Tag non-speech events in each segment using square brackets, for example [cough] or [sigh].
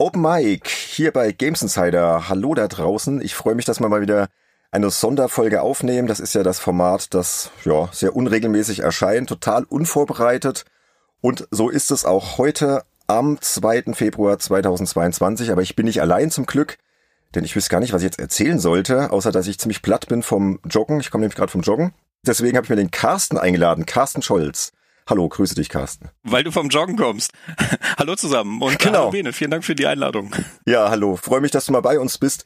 Open Mic hier bei Games Insider. Hallo da draußen. Ich freue mich, dass wir mal wieder eine Sonderfolge aufnehmen. Das ist ja das Format, das ja sehr unregelmäßig erscheint, total unvorbereitet. Und so ist es auch heute am 2. Februar 2022. Aber ich bin nicht allein zum Glück, denn ich wüsste gar nicht, was ich jetzt erzählen sollte, außer dass ich ziemlich platt bin vom Joggen. Ich komme nämlich gerade vom Joggen. Deswegen habe ich mir den Carsten eingeladen, Carsten Scholz. Hallo, grüße dich, Carsten. Weil du vom Joggen kommst. [laughs] hallo zusammen und genau. hallo Bene, vielen Dank für die Einladung. Ja, hallo, freue mich, dass du mal bei uns bist.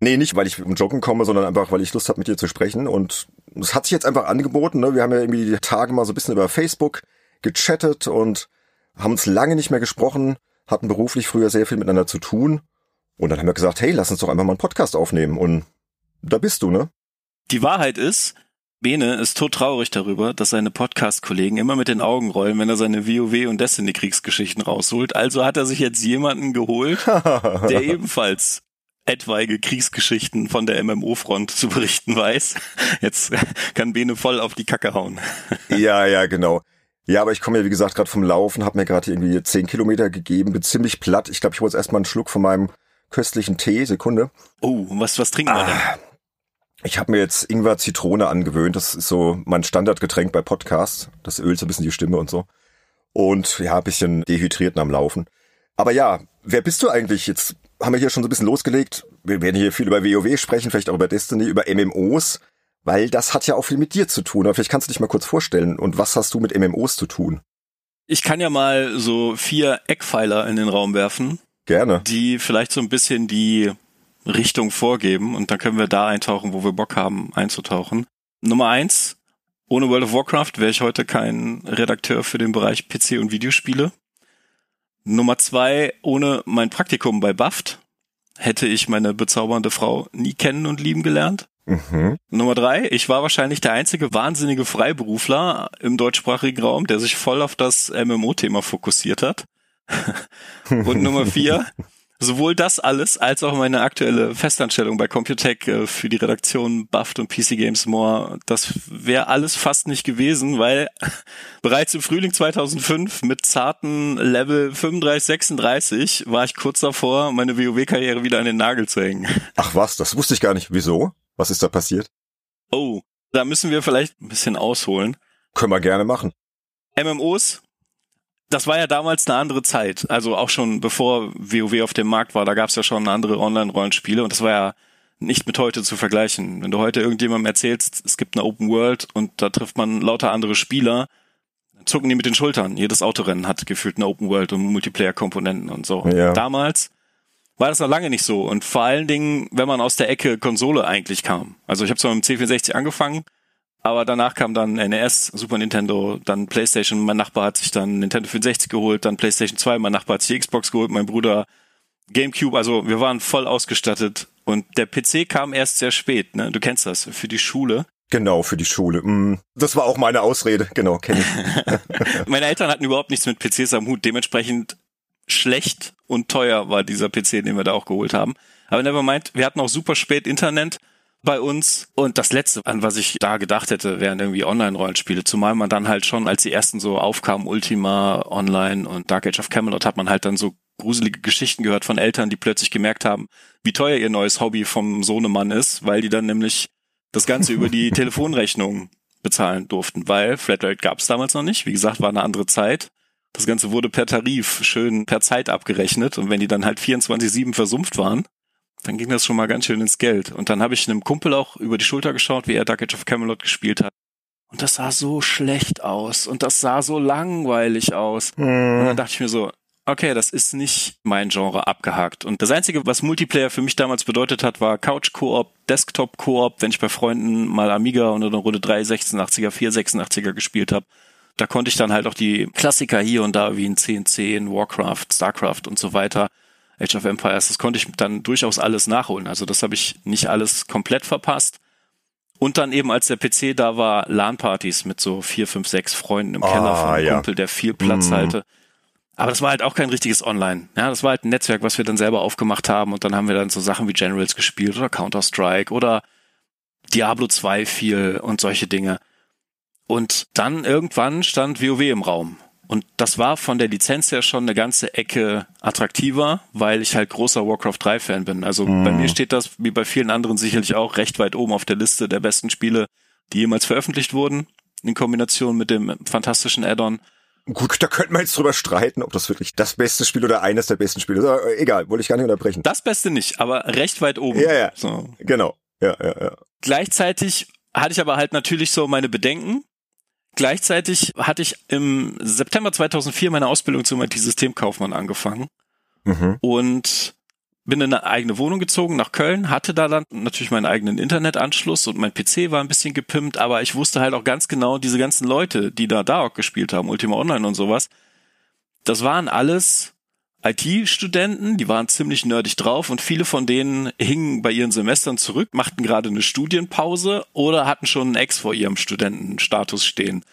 Nee, nicht, weil ich vom Joggen komme, sondern einfach, weil ich Lust habe, mit dir zu sprechen. Und es hat sich jetzt einfach angeboten. Ne? Wir haben ja irgendwie die Tage mal so ein bisschen über Facebook gechattet und haben uns lange nicht mehr gesprochen, hatten beruflich früher sehr viel miteinander zu tun. Und dann haben wir gesagt, hey, lass uns doch einfach mal einen Podcast aufnehmen. Und da bist du, ne? Die Wahrheit ist, Bene ist tot traurig darüber, dass seine Podcast-Kollegen immer mit den Augen rollen, wenn er seine WoW und Destiny-Kriegsgeschichten rausholt. Also hat er sich jetzt jemanden geholt, [laughs] der ebenfalls etwaige Kriegsgeschichten von der MMO-Front zu berichten weiß. Jetzt kann Bene voll auf die Kacke hauen. Ja, ja, genau. Ja, aber ich komme ja, wie gesagt, gerade vom Laufen, habe mir gerade irgendwie zehn Kilometer gegeben, bin ziemlich platt. Ich glaube, ich wollte erstmal einen Schluck von meinem köstlichen Tee. Sekunde. Oh, was, was trinken wir denn? Ich habe mir jetzt Ingwer Zitrone angewöhnt. Das ist so mein Standardgetränk bei Podcasts. Das ölt so ein bisschen die Stimme und so. Und ja, ein bisschen dehydrierten am Laufen. Aber ja, wer bist du eigentlich? Jetzt haben wir hier schon so ein bisschen losgelegt. Wir werden hier viel über WoW sprechen, vielleicht auch über Destiny, über MMOs, weil das hat ja auch viel mit dir zu tun. Aber vielleicht kannst du dich mal kurz vorstellen. Und was hast du mit MMOs zu tun? Ich kann ja mal so vier Eckpfeiler in den Raum werfen. Gerne. Die vielleicht so ein bisschen die Richtung vorgeben und dann können wir da eintauchen, wo wir Bock haben einzutauchen. Nummer eins, ohne World of Warcraft wäre ich heute kein Redakteur für den Bereich PC und Videospiele. Nummer zwei, ohne mein Praktikum bei BAFT hätte ich meine bezaubernde Frau nie kennen und lieben gelernt. Mhm. Nummer drei, ich war wahrscheinlich der einzige wahnsinnige Freiberufler im deutschsprachigen Raum, der sich voll auf das MMO-Thema fokussiert hat. [laughs] und Nummer vier, sowohl das alles als auch meine aktuelle Festanstellung bei Computech äh, für die Redaktion Buffed und PC Games More, das wäre alles fast nicht gewesen, weil [laughs] bereits im Frühling 2005 mit zarten Level 35, 36 war ich kurz davor, meine WoW-Karriere wieder an den Nagel zu hängen. [laughs] Ach was, das wusste ich gar nicht. Wieso? Was ist da passiert? Oh, da müssen wir vielleicht ein bisschen ausholen. Können wir gerne machen. MMOs das war ja damals eine andere Zeit. Also auch schon bevor WoW auf dem Markt war, da gab es ja schon andere Online-Rollenspiele und das war ja nicht mit heute zu vergleichen. Wenn du heute irgendjemandem erzählst, es gibt eine Open World und da trifft man lauter andere Spieler, dann zucken die mit den Schultern. Jedes Autorennen hat gefühlt eine Open World und Multiplayer-Komponenten und so. Ja. Damals war das noch lange nicht so. Und vor allen Dingen, wenn man aus der Ecke Konsole eigentlich kam. Also ich habe zwar mit dem C64 angefangen, aber danach kam dann NES, Super Nintendo, dann PlayStation. Mein Nachbar hat sich dann Nintendo 64 geholt, dann PlayStation 2. Mein Nachbar hat sich Xbox geholt, mein Bruder GameCube. Also wir waren voll ausgestattet. Und der PC kam erst sehr spät. Ne? Du kennst das für die Schule. Genau, für die Schule. Mm, das war auch meine Ausrede. Genau, kenne ich. [laughs] Meine Eltern hatten überhaupt nichts mit PCs am Hut. Dementsprechend schlecht und teuer war dieser PC, den wir da auch geholt haben. Aber never mind, wir hatten auch super spät Internet bei uns. Und das Letzte, an was ich da gedacht hätte, wären irgendwie Online-Rollenspiele. Zumal man dann halt schon, als die ersten so aufkamen, Ultima Online und Dark Age of Camelot, hat man halt dann so gruselige Geschichten gehört von Eltern, die plötzlich gemerkt haben, wie teuer ihr neues Hobby vom Sohnemann ist, weil die dann nämlich das Ganze über die [laughs] Telefonrechnung bezahlen durften, weil Flatrate gab es damals noch nicht. Wie gesagt, war eine andere Zeit. Das Ganze wurde per Tarif schön per Zeit abgerechnet und wenn die dann halt 24-7 versumpft waren, dann ging das schon mal ganz schön ins Geld. Und dann habe ich einem Kumpel auch über die Schulter geschaut, wie er Dark Age of Camelot gespielt hat. Und das sah so schlecht aus und das sah so langweilig aus. Mhm. Und dann dachte ich mir so, okay, das ist nicht mein Genre abgehakt. Und das Einzige, was Multiplayer für mich damals bedeutet hat, war Couch-Koop, Desktop-Koop, wenn ich bei Freunden mal Amiga und eine Runde 386er, 486er gespielt habe. Da konnte ich dann halt auch die Klassiker hier und da wie in 1010, Warcraft, Starcraft und so weiter Age of Empires, das konnte ich dann durchaus alles nachholen. Also das habe ich nicht alles komplett verpasst. Und dann eben, als der PC da war, LAN-Partys mit so vier, fünf, sechs Freunden im Keller ah, von einem ja. Kumpel, der viel Platz mm. hatte. Aber das war halt auch kein richtiges Online. Ja, das war halt ein Netzwerk, was wir dann selber aufgemacht haben und dann haben wir dann so Sachen wie Generals gespielt oder Counter-Strike oder Diablo 2 viel und solche Dinge. Und dann irgendwann stand WoW im Raum. Und das war von der Lizenz her schon eine ganze Ecke attraktiver, weil ich halt großer Warcraft 3 Fan bin. Also mhm. bei mir steht das, wie bei vielen anderen sicherlich auch, recht weit oben auf der Liste der besten Spiele, die jemals veröffentlicht wurden, in Kombination mit dem fantastischen Add-on. Gut, da könnte man jetzt drüber streiten, ob das wirklich das beste Spiel oder eines der besten Spiele ist. Aber egal, wollte ich gar nicht unterbrechen. Das Beste nicht, aber recht weit oben. Ja, ja. So. Genau. Ja, ja, ja. Gleichzeitig hatte ich aber halt natürlich so meine Bedenken. Gleichzeitig hatte ich im September 2004 meine Ausbildung zum IT-Systemkaufmann angefangen. Mhm. Und bin in eine eigene Wohnung gezogen nach Köln, hatte da dann natürlich meinen eigenen Internetanschluss und mein PC war ein bisschen gepimpt, aber ich wusste halt auch ganz genau, diese ganzen Leute, die da DAOC gespielt haben, Ultima Online und sowas, das waren alles IT-Studenten, die waren ziemlich nerdig drauf und viele von denen hingen bei ihren Semestern zurück, machten gerade eine Studienpause oder hatten schon einen Ex vor ihrem Studentenstatus stehen.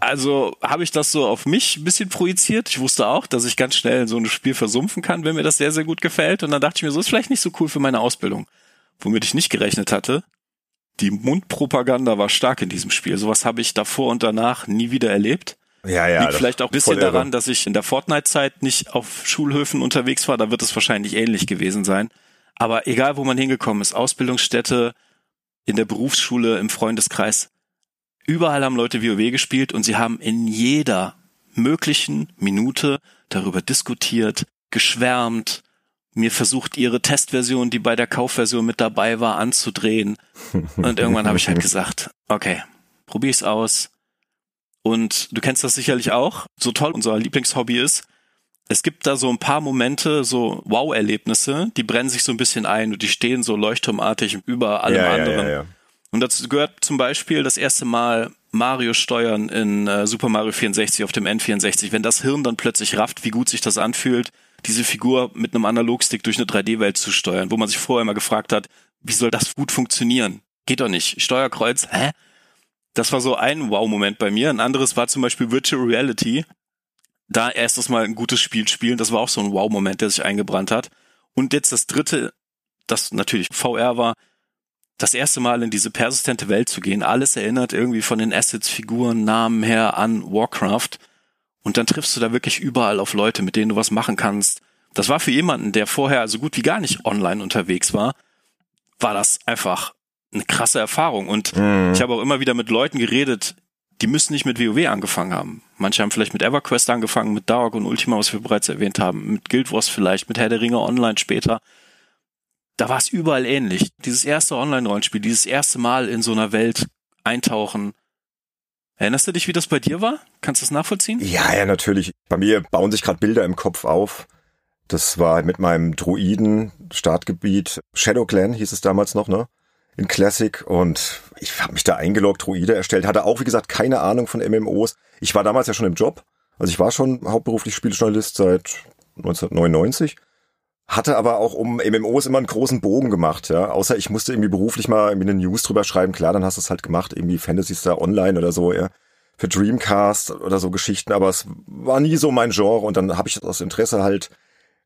Also habe ich das so auf mich ein bisschen projiziert. Ich wusste auch, dass ich ganz schnell in so ein Spiel versumpfen kann, wenn mir das sehr, sehr gut gefällt. Und dann dachte ich mir, so ist vielleicht nicht so cool für meine Ausbildung. Womit ich nicht gerechnet hatte, die Mundpropaganda war stark in diesem Spiel. Sowas habe ich davor und danach nie wieder erlebt. Ja, ja. Liegt vielleicht auch ein bisschen daran, dass ich in der Fortnite-Zeit nicht auf Schulhöfen unterwegs war. Da wird es wahrscheinlich ähnlich gewesen sein. Aber egal, wo man hingekommen ist, Ausbildungsstätte, in der Berufsschule, im Freundeskreis, Überall haben Leute WoW gespielt und sie haben in jeder möglichen Minute darüber diskutiert, geschwärmt, mir versucht, ihre Testversion, die bei der Kaufversion mit dabei war, anzudrehen. [laughs] Und irgendwann habe ich halt gesagt, okay, probier's aus. Und du kennst das sicherlich auch, so toll unser Lieblingshobby ist. Es gibt da so ein paar Momente, so Wow-Erlebnisse, die brennen sich so ein bisschen ein und die stehen so leuchtturmartig über allem ja, anderen. Ja, ja, und dazu gehört zum Beispiel das erste Mal Mario steuern in äh, Super Mario 64 auf dem N64. Wenn das Hirn dann plötzlich rafft, wie gut sich das anfühlt, diese Figur mit einem Analogstick durch eine 3D-Welt zu steuern, wo man sich vorher immer gefragt hat, wie soll das gut funktionieren? Geht doch nicht. Steuerkreuz, hä? Das war so ein Wow-Moment bei mir. Ein anderes war zum Beispiel Virtual Reality. Da erstes Mal ein gutes Spiel spielen, das war auch so ein Wow-Moment, der sich eingebrannt hat. Und jetzt das dritte, das natürlich VR war, das erste Mal in diese persistente Welt zu gehen. Alles erinnert irgendwie von den Assets, Figuren, Namen her an Warcraft. Und dann triffst du da wirklich überall auf Leute, mit denen du was machen kannst. Das war für jemanden, der vorher also gut wie gar nicht online unterwegs war, war das einfach eine krasse Erfahrung. Und mhm. ich habe auch immer wieder mit Leuten geredet, die müssen nicht mit WoW angefangen haben. Manche haben vielleicht mit EverQuest angefangen, mit Dark und Ultima, was wir bereits erwähnt haben, mit Guild Wars vielleicht, mit Herr der Ringe Online später da war es überall ähnlich. Dieses erste Online-Rollenspiel, dieses erste Mal in so einer Welt eintauchen. Erinnerst du dich, wie das bei dir war? Kannst du das nachvollziehen? Ja, ja, natürlich. Bei mir bauen sich gerade Bilder im Kopf auf. Das war mit meinem Druiden Startgebiet Shadow Clan hieß es damals noch, ne? In Classic und ich habe mich da eingeloggt, Druide erstellt, hatte auch wie gesagt keine Ahnung von MMOs. Ich war damals ja schon im Job, also ich war schon hauptberuflich Spieljournalist seit 1999 hatte aber auch um MMOs immer einen großen Bogen gemacht, ja. Außer ich musste irgendwie beruflich mal irgendwie eine News drüber schreiben. Klar, dann hast du es halt gemacht, irgendwie Fantasy Star Online oder so, ja. Für Dreamcast oder so Geschichten, aber es war nie so mein Genre und dann habe ich das aus Interesse halt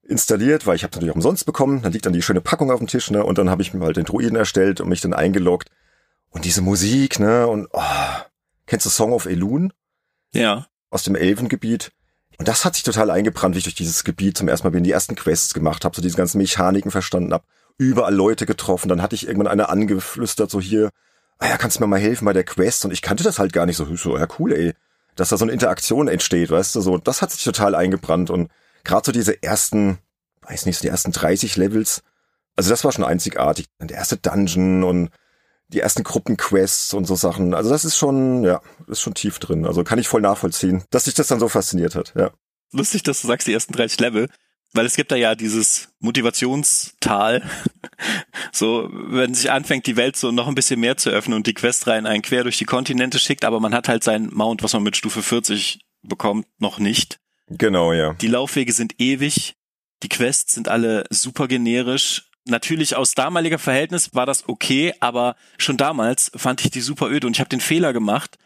installiert, weil ich habe natürlich auch umsonst bekommen. Dann liegt dann die schöne Packung auf dem Tisch, ne? Und dann habe ich mir halt den Druiden erstellt und mich dann eingeloggt. Und diese Musik, ne? Und oh, kennst du Song of Elun? Ja. Aus dem Elfengebiet. Und das hat sich total eingebrannt, wie ich durch dieses Gebiet zum ersten Mal bin, die ersten Quests gemacht habe, so diese ganzen Mechaniken verstanden habe, überall Leute getroffen. Dann hatte ich irgendwann eine angeflüstert, so hier, ah ja, kannst du mir mal helfen bei der Quest? Und ich kannte das halt gar nicht so, so ja cool, ey, dass da so eine Interaktion entsteht, weißt du, so, das hat sich total eingebrannt. Und gerade so diese ersten, weiß nicht, so die ersten 30 Levels, also das war schon einzigartig. Der erste Dungeon und die ersten Gruppenquests und so Sachen. Also das ist schon, ja, ist schon tief drin. Also kann ich voll nachvollziehen, dass sich das dann so fasziniert hat, ja. Lustig, dass du sagst, die ersten 30 Level, weil es gibt da ja dieses Motivationstal. [laughs] so, wenn sich anfängt, die Welt so noch ein bisschen mehr zu öffnen und die Questreihen einen quer durch die Kontinente schickt, aber man hat halt sein Mount, was man mit Stufe 40 bekommt, noch nicht. Genau, ja. Die Laufwege sind ewig. Die Quests sind alle super generisch natürlich aus damaliger Verhältnis war das okay, aber schon damals fand ich die super öde und ich habe den Fehler gemacht.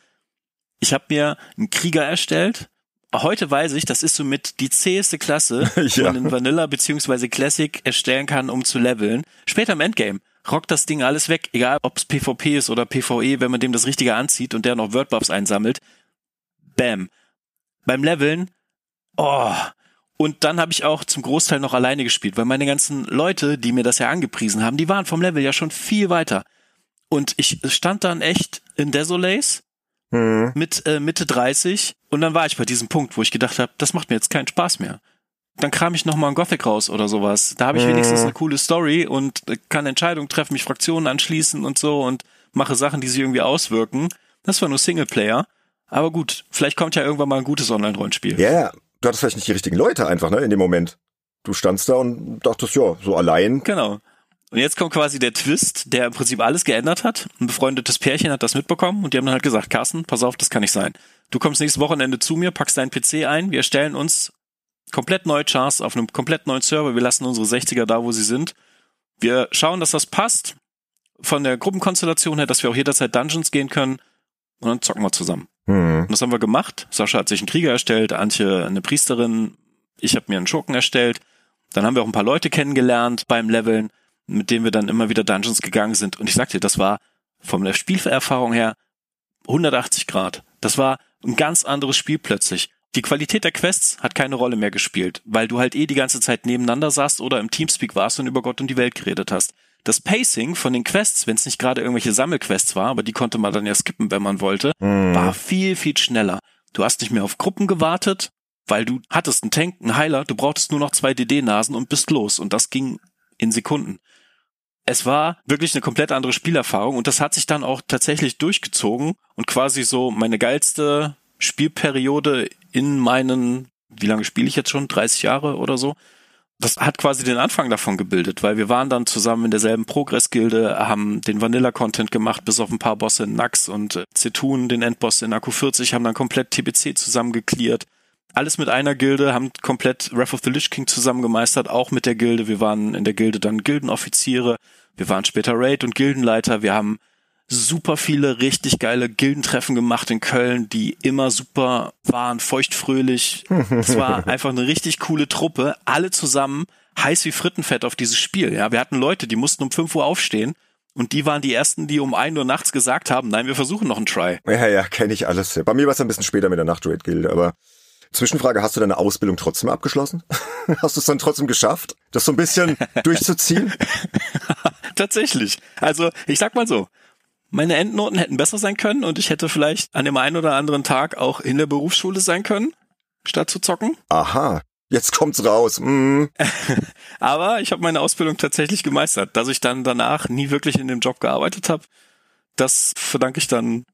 Ich habe mir einen Krieger erstellt. Heute weiß ich, das ist somit die zäheste Klasse, [laughs] ja. die man in Vanilla beziehungsweise Classic erstellen kann, um zu leveln. Später im Endgame rockt das Ding alles weg, egal ob es PvP ist oder PvE, wenn man dem das Richtige anzieht und der noch Wordbuffs einsammelt. Bam. beim Leveln, oh, und dann habe ich auch zum Großteil noch alleine gespielt, weil meine ganzen Leute, die mir das ja angepriesen haben, die waren vom Level ja schon viel weiter. Und ich stand dann echt in Desolace hm. mit äh, Mitte 30 und dann war ich bei diesem Punkt, wo ich gedacht habe, das macht mir jetzt keinen Spaß mehr. Dann kram ich nochmal ein Gothic raus oder sowas. Da habe ich hm. wenigstens eine coole Story und kann Entscheidungen treffen, mich Fraktionen anschließen und so und mache Sachen, die sich irgendwie auswirken. Das war nur Singleplayer. Aber gut, vielleicht kommt ja irgendwann mal ein gutes Online-Rollenspiel. Ja, yeah, du hattest vielleicht nicht die richtigen Leute einfach, ne, in dem Moment. Du standst da und dachtest, ja, so allein. Genau. Und jetzt kommt quasi der Twist, der im Prinzip alles geändert hat. Ein befreundetes Pärchen hat das mitbekommen und die haben dann halt gesagt, Carsten, pass auf, das kann nicht sein. Du kommst nächstes Wochenende zu mir, packst deinen PC ein, wir erstellen uns komplett neue Chars auf einem komplett neuen Server, wir lassen unsere 60er da, wo sie sind. Wir schauen, dass das passt, von der Gruppenkonstellation her, dass wir auch jederzeit Dungeons gehen können und dann zocken wir zusammen. Und das haben wir gemacht. Sascha hat sich einen Krieger erstellt, Antje eine Priesterin, ich habe mir einen Schurken erstellt. Dann haben wir auch ein paar Leute kennengelernt beim Leveln, mit denen wir dann immer wieder Dungeons gegangen sind. Und ich sagte, das war von der Spielerfahrung her 180 Grad. Das war ein ganz anderes Spiel plötzlich. Die Qualität der Quests hat keine Rolle mehr gespielt, weil du halt eh die ganze Zeit nebeneinander saßt oder im Teamspeak warst und über Gott und die Welt geredet hast das Pacing von den Quests, wenn es nicht gerade irgendwelche Sammelquests war, aber die konnte man dann ja skippen, wenn man wollte, mhm. war viel, viel schneller. Du hast nicht mehr auf Gruppen gewartet, weil du hattest einen Tank, einen Heiler, du brauchtest nur noch zwei DD-Nasen und bist los. Und das ging in Sekunden. Es war wirklich eine komplett andere Spielerfahrung und das hat sich dann auch tatsächlich durchgezogen und quasi so meine geilste Spielperiode in meinen, wie lange spiele ich jetzt schon? 30 Jahre oder so? Das hat quasi den Anfang davon gebildet, weil wir waren dann zusammen in derselben Progress-Gilde, haben den Vanilla-Content gemacht, bis auf ein paar Bosse in Nax und äh, Zetun, den Endboss in Akku 40, haben dann komplett TBC zusammen geklärt. Alles mit einer Gilde, haben komplett Wrath of the Lich King zusammen gemeistert, auch mit der Gilde. Wir waren in der Gilde dann Gildenoffiziere, wir waren später Raid und Gildenleiter, wir haben super viele richtig geile Gildentreffen gemacht in Köln, die immer super waren, feuchtfröhlich. Es war [laughs] einfach eine richtig coole Truppe, alle zusammen, heiß wie Frittenfett auf dieses Spiel. Ja, wir hatten Leute, die mussten um 5 Uhr aufstehen. Und die waren die ersten, die um 1 Uhr nachts gesagt haben, nein, wir versuchen noch einen Try. Ja, ja, kenne ich alles. Bei mir war es ein bisschen später mit der Nachtraid-Gilde, aber Zwischenfrage, hast du deine Ausbildung trotzdem abgeschlossen? [laughs] hast du es dann trotzdem geschafft, das so ein bisschen [laughs] durchzuziehen? Tatsächlich. Also, ich sag mal so, meine Endnoten hätten besser sein können und ich hätte vielleicht an dem einen oder anderen Tag auch in der Berufsschule sein können, statt zu zocken. Aha, jetzt kommt's raus. Mm. [laughs] Aber ich habe meine Ausbildung tatsächlich gemeistert. Dass ich dann danach nie wirklich in dem Job gearbeitet habe, das verdanke ich dann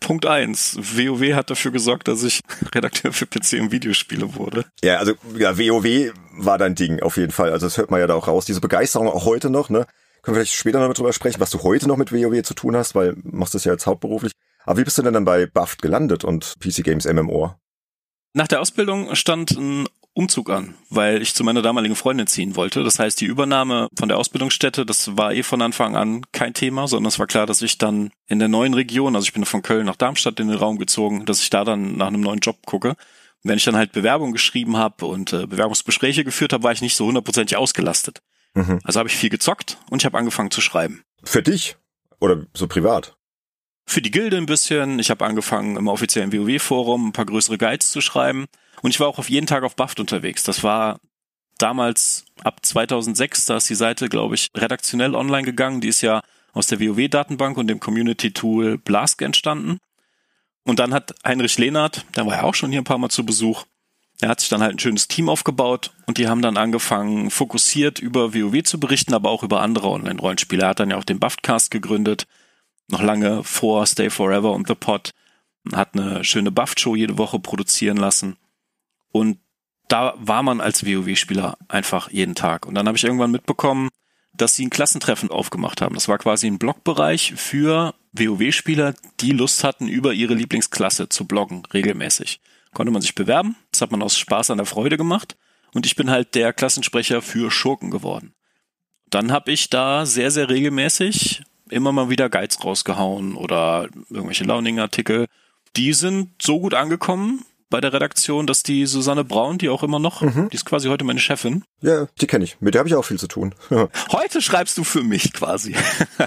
Punkt eins. WoW hat dafür gesorgt, dass ich [laughs] Redakteur für PC und Videospiele wurde. Ja, also ja, WoW war dein Ding auf jeden Fall. Also das hört man ja da auch raus. Diese Begeisterung auch heute noch, ne? Können wir vielleicht später noch drüber sprechen, was du heute noch mit WoW zu tun hast, weil du machst das ja jetzt hauptberuflich. Aber wie bist du denn dann bei Buffed gelandet und PC Games MMO? Nach der Ausbildung stand ein Umzug an, weil ich zu meiner damaligen Freundin ziehen wollte. Das heißt, die Übernahme von der Ausbildungsstätte, das war eh von Anfang an kein Thema, sondern es war klar, dass ich dann in der neuen Region, also ich bin von Köln nach Darmstadt in den Raum gezogen, dass ich da dann nach einem neuen Job gucke. wenn ich dann halt Bewerbung geschrieben habe und äh, Bewerbungsgespräche geführt habe, war ich nicht so hundertprozentig ausgelastet. Mhm. Also habe ich viel gezockt und ich habe angefangen zu schreiben. Für dich? Oder so privat? Für die Gilde ein bisschen. Ich habe angefangen im offiziellen WoW-Forum ein paar größere Guides zu schreiben. Und ich war auch auf jeden Tag auf Buffed unterwegs. Das war damals ab 2006, da ist die Seite, glaube ich, redaktionell online gegangen. Die ist ja aus der WoW-Datenbank und dem Community-Tool Blask entstanden. Und dann hat Heinrich Lehnert, der war ja auch schon hier ein paar Mal zu Besuch, er hat sich dann halt ein schönes Team aufgebaut und die haben dann angefangen, fokussiert über WoW zu berichten, aber auch über andere Online-Rollenspiele. Er hat dann ja auch den Buffcast gegründet, noch lange vor Stay Forever und The Pod, hat eine schöne Buff-Show jede Woche produzieren lassen. Und da war man als WoW-Spieler einfach jeden Tag. Und dann habe ich irgendwann mitbekommen, dass sie ein Klassentreffen aufgemacht haben. Das war quasi ein Blogbereich für WoW-Spieler, die Lust hatten, über ihre Lieblingsklasse zu bloggen, regelmäßig konnte man sich bewerben. Das hat man aus Spaß an der Freude gemacht. Und ich bin halt der Klassensprecher für Schurken geworden. Dann habe ich da sehr, sehr regelmäßig immer mal wieder Guides rausgehauen oder irgendwelche Launing-Artikel. Die sind so gut angekommen, bei der Redaktion, dass die Susanne Braun, die auch immer noch, mhm. die ist quasi heute meine Chefin. Ja, die kenne ich. Mit der habe ich auch viel zu tun. [laughs] heute schreibst du für mich quasi.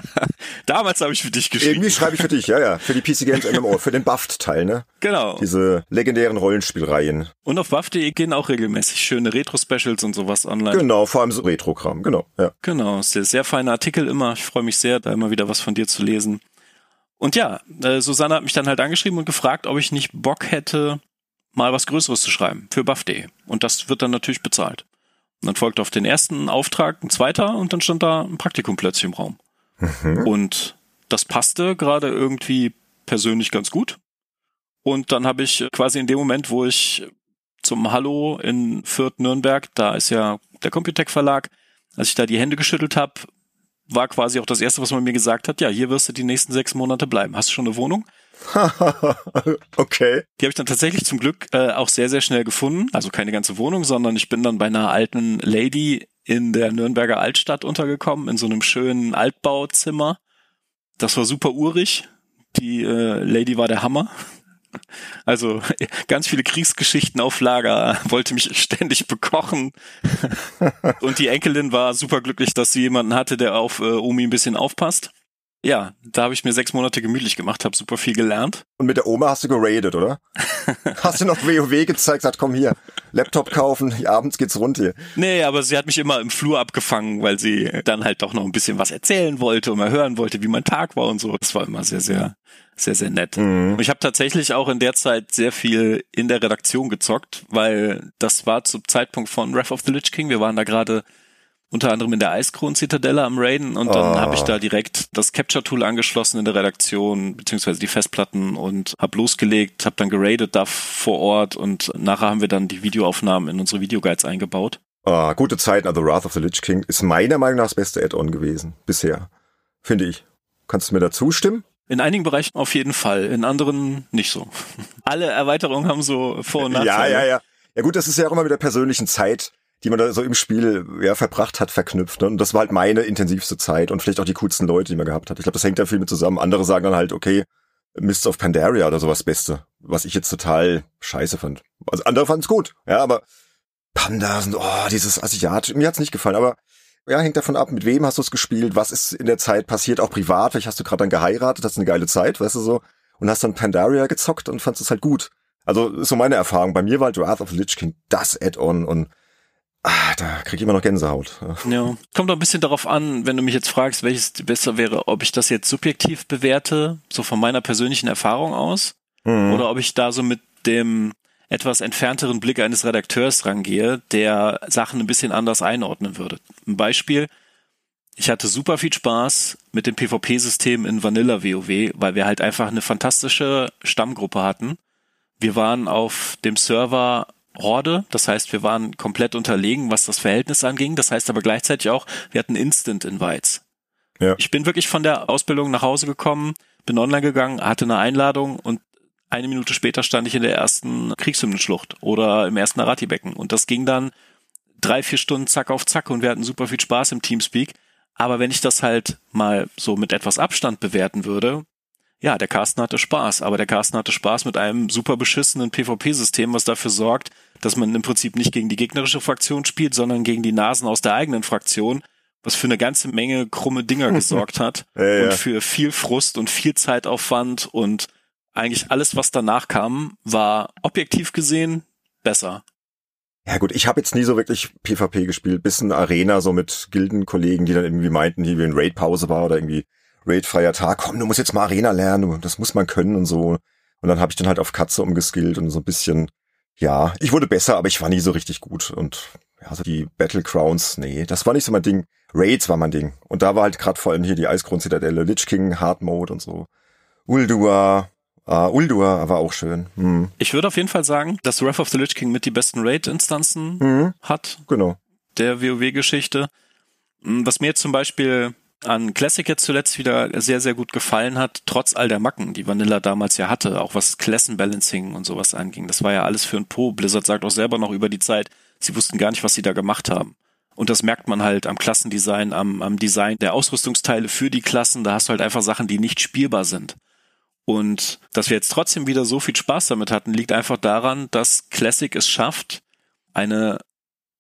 [laughs] Damals habe ich für dich geschrieben. Irgendwie schreibe ich für dich, ja, ja. Für die PC Games MMO, für den Buffed-Teil, ne? Genau. Diese legendären Rollenspielreihen. Und auf buff.de gehen auch regelmäßig schöne Retro-Specials und sowas online. Genau, vor allem so Retro-Kram, genau, ja. Genau, sehr, sehr feine Artikel immer. Ich freue mich sehr, da immer wieder was von dir zu lesen. Und ja, äh, Susanne hat mich dann halt angeschrieben und gefragt, ob ich nicht Bock hätte, mal was Größeres zu schreiben für buff.de. Und das wird dann natürlich bezahlt. Und dann folgte auf den ersten Auftrag ein zweiter und dann stand da ein Praktikum plötzlich im Raum. Mhm. Und das passte gerade irgendwie persönlich ganz gut. Und dann habe ich quasi in dem Moment, wo ich zum Hallo in Fürth Nürnberg, da ist ja der Computec Verlag, als ich da die Hände geschüttelt habe, war quasi auch das erste, was man mir gesagt hat, ja, hier wirst du die nächsten sechs Monate bleiben. Hast du schon eine Wohnung? [laughs] okay. Die habe ich dann tatsächlich zum Glück äh, auch sehr, sehr schnell gefunden. Also keine ganze Wohnung, sondern ich bin dann bei einer alten Lady in der Nürnberger Altstadt untergekommen, in so einem schönen Altbauzimmer. Das war super urig. Die äh, Lady war der Hammer. [laughs] Also [laughs] ganz viele Kriegsgeschichten auf Lager, wollte mich ständig bekochen. Und die Enkelin war superglücklich, dass sie jemanden hatte, der auf äh, Omi ein bisschen aufpasst. Ja, da habe ich mir sechs Monate gemütlich gemacht, habe super viel gelernt. Und mit der Oma hast du geradet, oder? [laughs] hast du noch WoW gezeigt, gesagt, komm hier, Laptop kaufen, abends geht's rund hier. Nee, aber sie hat mich immer im Flur abgefangen, weil sie dann halt doch noch ein bisschen was erzählen wollte und mal hören wollte, wie mein Tag war und so. Das war immer sehr, sehr, sehr, sehr nett. Mhm. Und ich habe tatsächlich auch in der Zeit sehr viel in der Redaktion gezockt, weil das war zum Zeitpunkt von Wrath of the Lich King. Wir waren da gerade unter anderem in der Eiskron-Zitadelle am Raiden und dann oh. habe ich da direkt das Capture-Tool angeschlossen in der Redaktion, beziehungsweise die Festplatten und habe losgelegt, habe dann geradet da vor Ort und nachher haben wir dann die Videoaufnahmen in unsere Videoguides eingebaut. Oh, gute Zeiten, also Wrath of the Lich King ist meiner Meinung nach das beste Add-on gewesen, bisher, finde ich. Kannst du mir da zustimmen? In einigen Bereichen auf jeden Fall, in anderen nicht so. [laughs] Alle Erweiterungen haben so Vor- und Nachteile. Ja, ja, ja. Ja gut, das ist ja auch immer mit der persönlichen Zeit die man da so im Spiel ja verbracht hat, verknüpft. Ne? Und das war halt meine intensivste Zeit und vielleicht auch die coolsten Leute, die man gehabt hat. Ich glaube, das hängt da viel mit zusammen. Andere sagen dann halt, okay, Mists of Pandaria oder sowas Beste, was ich jetzt total scheiße fand. Also andere fanden es gut, ja, aber Pandas und oh, dieses Asiat, mir hat's nicht gefallen, aber ja, hängt davon ab, mit wem hast du es gespielt, was ist in der Zeit passiert, auch privat, vielleicht hast du gerade dann geheiratet, hast eine geile Zeit, weißt du so, und hast dann Pandaria gezockt und fandst es halt gut. Also ist so meine Erfahrung. Bei mir war halt Wrath of Lich King das Add-on und Ah, da krieg ich immer noch Gänsehaut. Ja, kommt doch ein bisschen darauf an, wenn du mich jetzt fragst, welches besser wäre, ob ich das jetzt subjektiv bewerte, so von meiner persönlichen Erfahrung aus, mhm. oder ob ich da so mit dem etwas entfernteren Blick eines Redakteurs rangehe, der Sachen ein bisschen anders einordnen würde. Ein Beispiel, ich hatte super viel Spaß mit dem PvP-System in Vanilla WoW, weil wir halt einfach eine fantastische Stammgruppe hatten. Wir waren auf dem Server Horde. Das heißt, wir waren komplett unterlegen, was das Verhältnis anging. Das heißt aber gleichzeitig auch, wir hatten Instant Invites. Ja. Ich bin wirklich von der Ausbildung nach Hause gekommen, bin online gegangen, hatte eine Einladung und eine Minute später stand ich in der ersten Kriegshymnenschlucht oder im ersten Arati-Becken. Und das ging dann drei, vier Stunden zack auf zack und wir hatten super viel Spaß im Teamspeak. Aber wenn ich das halt mal so mit etwas Abstand bewerten würde, ja, der Carsten hatte Spaß, aber der Carsten hatte Spaß mit einem super beschissenen PvP-System, was dafür sorgt, dass man im Prinzip nicht gegen die gegnerische Fraktion spielt, sondern gegen die Nasen aus der eigenen Fraktion, was für eine ganze Menge krumme Dinger [laughs] gesorgt hat ja, ja. und für viel Frust und viel Zeitaufwand und eigentlich alles, was danach kam, war objektiv gesehen besser. Ja gut, ich habe jetzt nie so wirklich PvP gespielt, bis in Arena so mit Gildenkollegen, die dann irgendwie meinten, die wie in Raid-Pause war oder irgendwie raidfreier Tag, komm, du musst jetzt mal Arena lernen, das muss man können und so. Und dann habe ich dann halt auf Katze umgeskillt und so ein bisschen, ja, ich wurde besser, aber ich war nie so richtig gut. Und ja, also die Battle Crowns, nee, das war nicht so mein Ding. Raids war mein Ding. Und da war halt gerade vor allem hier die Eisgrund-Zitadelle, Lich King, Hard Mode und so. Uldua, Uh, Uldur war auch schön. Hm. Ich würde auf jeden Fall sagen, dass Wrath of the Lich King mit die besten Raid-Instanzen mhm. hat. Genau. Der WoW-Geschichte. Hm, was mir jetzt zum Beispiel an Classic jetzt zuletzt wieder sehr, sehr gut gefallen hat, trotz all der Macken, die Vanilla damals ja hatte, auch was Klassenbalancing und sowas anging. Das war ja alles für ein Po. Blizzard sagt auch selber noch über die Zeit, sie wussten gar nicht, was sie da gemacht haben. Und das merkt man halt am Klassendesign, am, am Design der Ausrüstungsteile für die Klassen. Da hast du halt einfach Sachen, die nicht spielbar sind. Und dass wir jetzt trotzdem wieder so viel Spaß damit hatten, liegt einfach daran, dass Classic es schafft, eine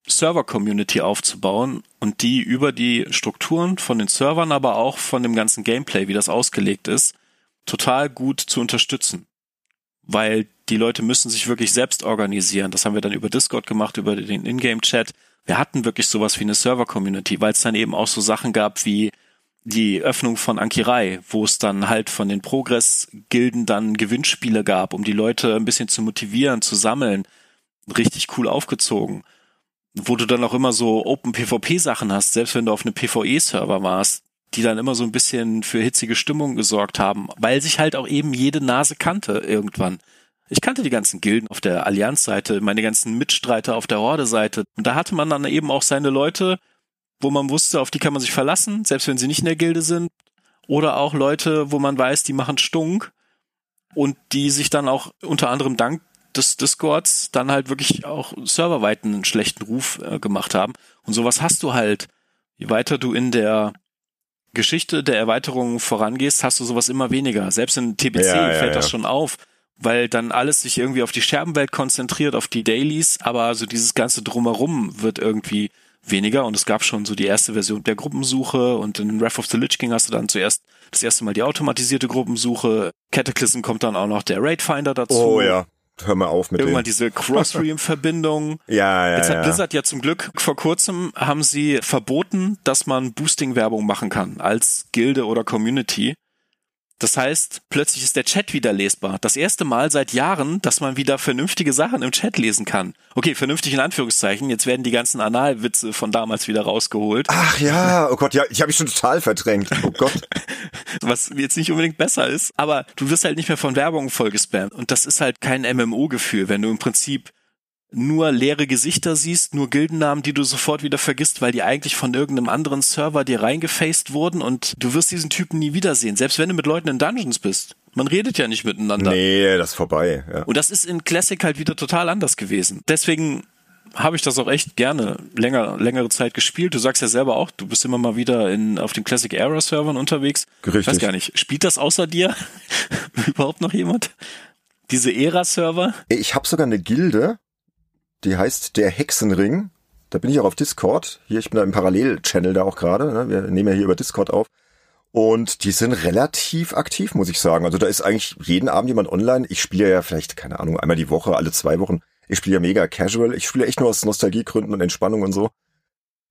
Server-Community aufzubauen und die über die Strukturen von den Servern, aber auch von dem ganzen Gameplay, wie das ausgelegt ist, total gut zu unterstützen. Weil die Leute müssen sich wirklich selbst organisieren. Das haben wir dann über Discord gemacht, über den Ingame-Chat. Wir hatten wirklich sowas wie eine Server-Community, weil es dann eben auch so Sachen gab wie die Öffnung von Ankirai, wo es dann halt von den Progress-Gilden dann Gewinnspiele gab, um die Leute ein bisschen zu motivieren, zu sammeln. Richtig cool aufgezogen. Wo du dann auch immer so Open-PvP-Sachen hast, selbst wenn du auf einem PvE-Server warst, die dann immer so ein bisschen für hitzige Stimmung gesorgt haben, weil sich halt auch eben jede Nase kannte irgendwann. Ich kannte die ganzen Gilden auf der Allianz-Seite, meine ganzen Mitstreiter auf der Horde-Seite. Und da hatte man dann eben auch seine Leute, wo man wusste, auf die kann man sich verlassen, selbst wenn sie nicht in der Gilde sind. Oder auch Leute, wo man weiß, die machen Stunk und die sich dann auch unter anderem dank des Discords dann halt wirklich auch serverweit einen schlechten Ruf äh, gemacht haben. Und sowas hast du halt. Je weiter du in der Geschichte der Erweiterung vorangehst, hast du sowas immer weniger. Selbst in TBC ja, ja, fällt das schon auf, weil dann alles sich irgendwie auf die Scherbenwelt konzentriert, auf die Dailies, aber so dieses ganze Drumherum wird irgendwie weniger und es gab schon so die erste Version der Gruppensuche und in Wrath of the Lich King hast du dann zuerst das erste Mal die automatisierte Gruppensuche. Cataclysm kommt dann auch noch der Raid Finder dazu. Oh ja. Hör mal auf mit Irgendwann dem. diese Crossstream-Verbindung. [laughs] ja, ja, Jetzt hat ja. Blizzard ja zum Glück vor kurzem haben sie verboten, dass man Boosting-Werbung machen kann als Gilde oder Community. Das heißt, plötzlich ist der Chat wieder lesbar. Das erste Mal seit Jahren, dass man wieder vernünftige Sachen im Chat lesen kann. Okay, vernünftig in Anführungszeichen. Jetzt werden die ganzen Analwitze von damals wieder rausgeholt. Ach ja, oh Gott, ja, ich habe mich schon total verdrängt. Oh Gott. [laughs] Was jetzt nicht unbedingt besser ist, aber du wirst halt nicht mehr von Werbung vollgespammt. Und das ist halt kein MMO-Gefühl, wenn du im Prinzip nur leere Gesichter siehst, nur Gildennamen, die du sofort wieder vergisst, weil die eigentlich von irgendeinem anderen Server dir reingefaced wurden und du wirst diesen Typen nie wiedersehen, selbst wenn du mit Leuten in Dungeons bist. Man redet ja nicht miteinander. Nee, das ist vorbei. Ja. Und das ist in Classic halt wieder total anders gewesen. Deswegen habe ich das auch echt gerne länger, längere Zeit gespielt. Du sagst ja selber auch, du bist immer mal wieder in, auf den Classic Era Servern unterwegs. Richtig. Ich weiß gar nicht, spielt das außer dir [laughs] überhaupt noch jemand? Diese Era-Server? Ich habe sogar eine Gilde, die heißt der Hexenring. Da bin ich auch auf Discord. Hier, ich bin da im Parallel-Channel da auch gerade. Ne? Wir nehmen ja hier über Discord auf. Und die sind relativ aktiv, muss ich sagen. Also da ist eigentlich jeden Abend jemand online. Ich spiele ja vielleicht, keine Ahnung, einmal die Woche, alle zwei Wochen. Ich spiele ja mega casual. Ich spiele echt nur aus Nostalgiegründen und Entspannung und so.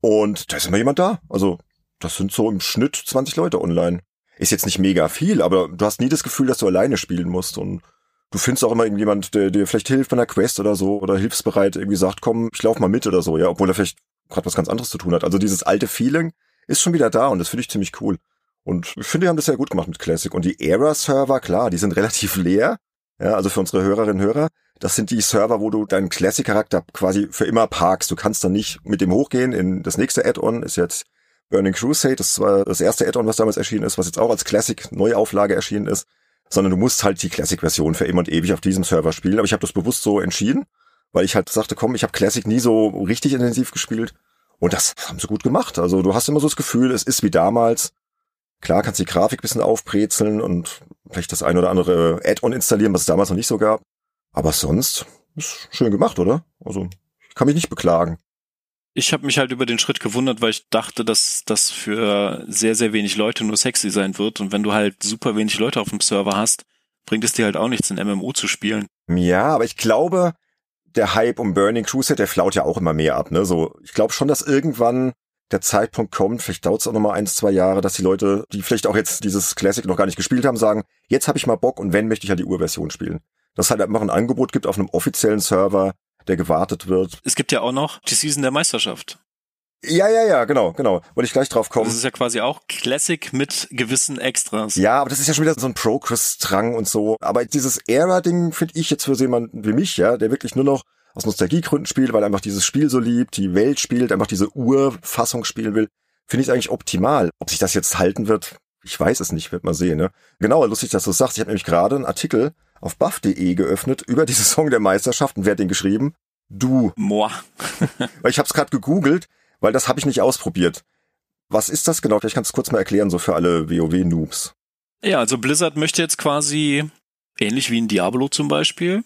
Und da ist immer jemand da. Also das sind so im Schnitt 20 Leute online. Ist jetzt nicht mega viel, aber du hast nie das Gefühl, dass du alleine spielen musst. Und du findest auch immer irgendjemand, der dir vielleicht hilft bei einer Quest oder so oder hilfsbereit irgendwie sagt, komm, ich lauf mal mit oder so, ja, obwohl er vielleicht gerade was ganz anderes zu tun hat. Also dieses alte Feeling ist schon wieder da und das finde ich ziemlich cool. Und ich finde, die haben das sehr gut gemacht mit Classic. Und die Era-Server, klar, die sind [laughs] relativ leer. Ja, also für unsere Hörerinnen und Hörer. Das sind die Server, wo du deinen Classic-Charakter quasi für immer parkst. Du kannst dann nicht mit dem hochgehen in das nächste Add-on, ist jetzt Burning Crusade. Das war das erste Add-on, was damals erschienen ist, was jetzt auch als Classic-Neuauflage erschienen ist sondern du musst halt die Classic-Version für immer und ewig auf diesem Server spielen. Aber ich habe das bewusst so entschieden, weil ich halt sagte, komm, ich habe Classic nie so richtig intensiv gespielt. Und das haben sie gut gemacht. Also du hast immer so das Gefühl, es ist wie damals. Klar kannst du die Grafik bisschen aufbrezeln und vielleicht das ein oder andere Add-on installieren, was es damals noch nicht so gab. Aber sonst ist schön gemacht, oder? Also ich kann mich nicht beklagen ich habe mich halt über den Schritt gewundert, weil ich dachte, dass das für sehr, sehr wenig Leute nur sexy sein wird. Und wenn du halt super wenig Leute auf dem Server hast, bringt es dir halt auch nichts, ein MMO zu spielen. Ja, aber ich glaube, der Hype um Burning Crusade, der flaut ja auch immer mehr ab. Ne? So, ich glaube schon, dass irgendwann der Zeitpunkt kommt, vielleicht dauert es auch nochmal eins, zwei Jahre, dass die Leute, die vielleicht auch jetzt dieses Classic noch gar nicht gespielt haben, sagen, jetzt habe ich mal Bock und wenn, möchte ich halt die Urversion spielen. Dass halt einfach ein Angebot gibt auf einem offiziellen Server, der gewartet wird. Es gibt ja auch noch die Season der Meisterschaft. Ja, ja, ja, genau, genau. Wollte ich gleich drauf kommen. Das ist ja quasi auch Classic mit gewissen Extras. Ja, aber das ist ja schon wieder so ein Progress-Drang und so. Aber dieses Era-Ding finde ich jetzt für jemanden wie mich, ja, der wirklich nur noch aus Nostalgiegründen spielt, weil er einfach dieses Spiel so liebt, die Welt spielt, einfach diese Urfassung spielen will, finde ich eigentlich optimal. Ob sich das jetzt halten wird, ich weiß es nicht, wird man sehen. Ne? Genau, lustig, dass du sagst. Ich habe nämlich gerade einen Artikel auf buff.de geöffnet über diese [laughs] Song der Meisterschaft und wer hat den geschrieben? Du. Weil [laughs] ich habe es gerade gegoogelt, weil das habe ich nicht ausprobiert. Was ist das genau? Vielleicht kannst du kurz mal erklären, so für alle WoW-Noobs. Ja, also Blizzard möchte jetzt quasi, ähnlich wie in Diablo zum Beispiel,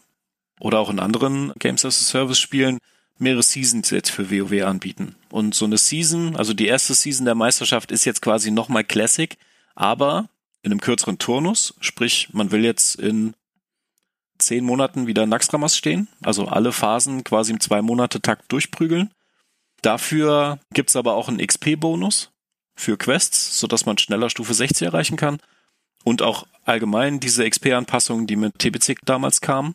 oder auch in anderen Games as a Service Spielen, mehrere Seasons jetzt für WoW anbieten. Und so eine Season, also die erste Season der Meisterschaft ist jetzt quasi nochmal Classic, aber in einem kürzeren Turnus, sprich, man will jetzt in zehn Monaten wieder Naxxramas stehen, also alle Phasen quasi im zwei Monate Takt durchprügeln. Dafür gibt's aber auch einen XP-Bonus für Quests, sodass man schneller Stufe 60 erreichen kann. Und auch allgemein diese XP-Anpassungen, die mit TBC damals kamen.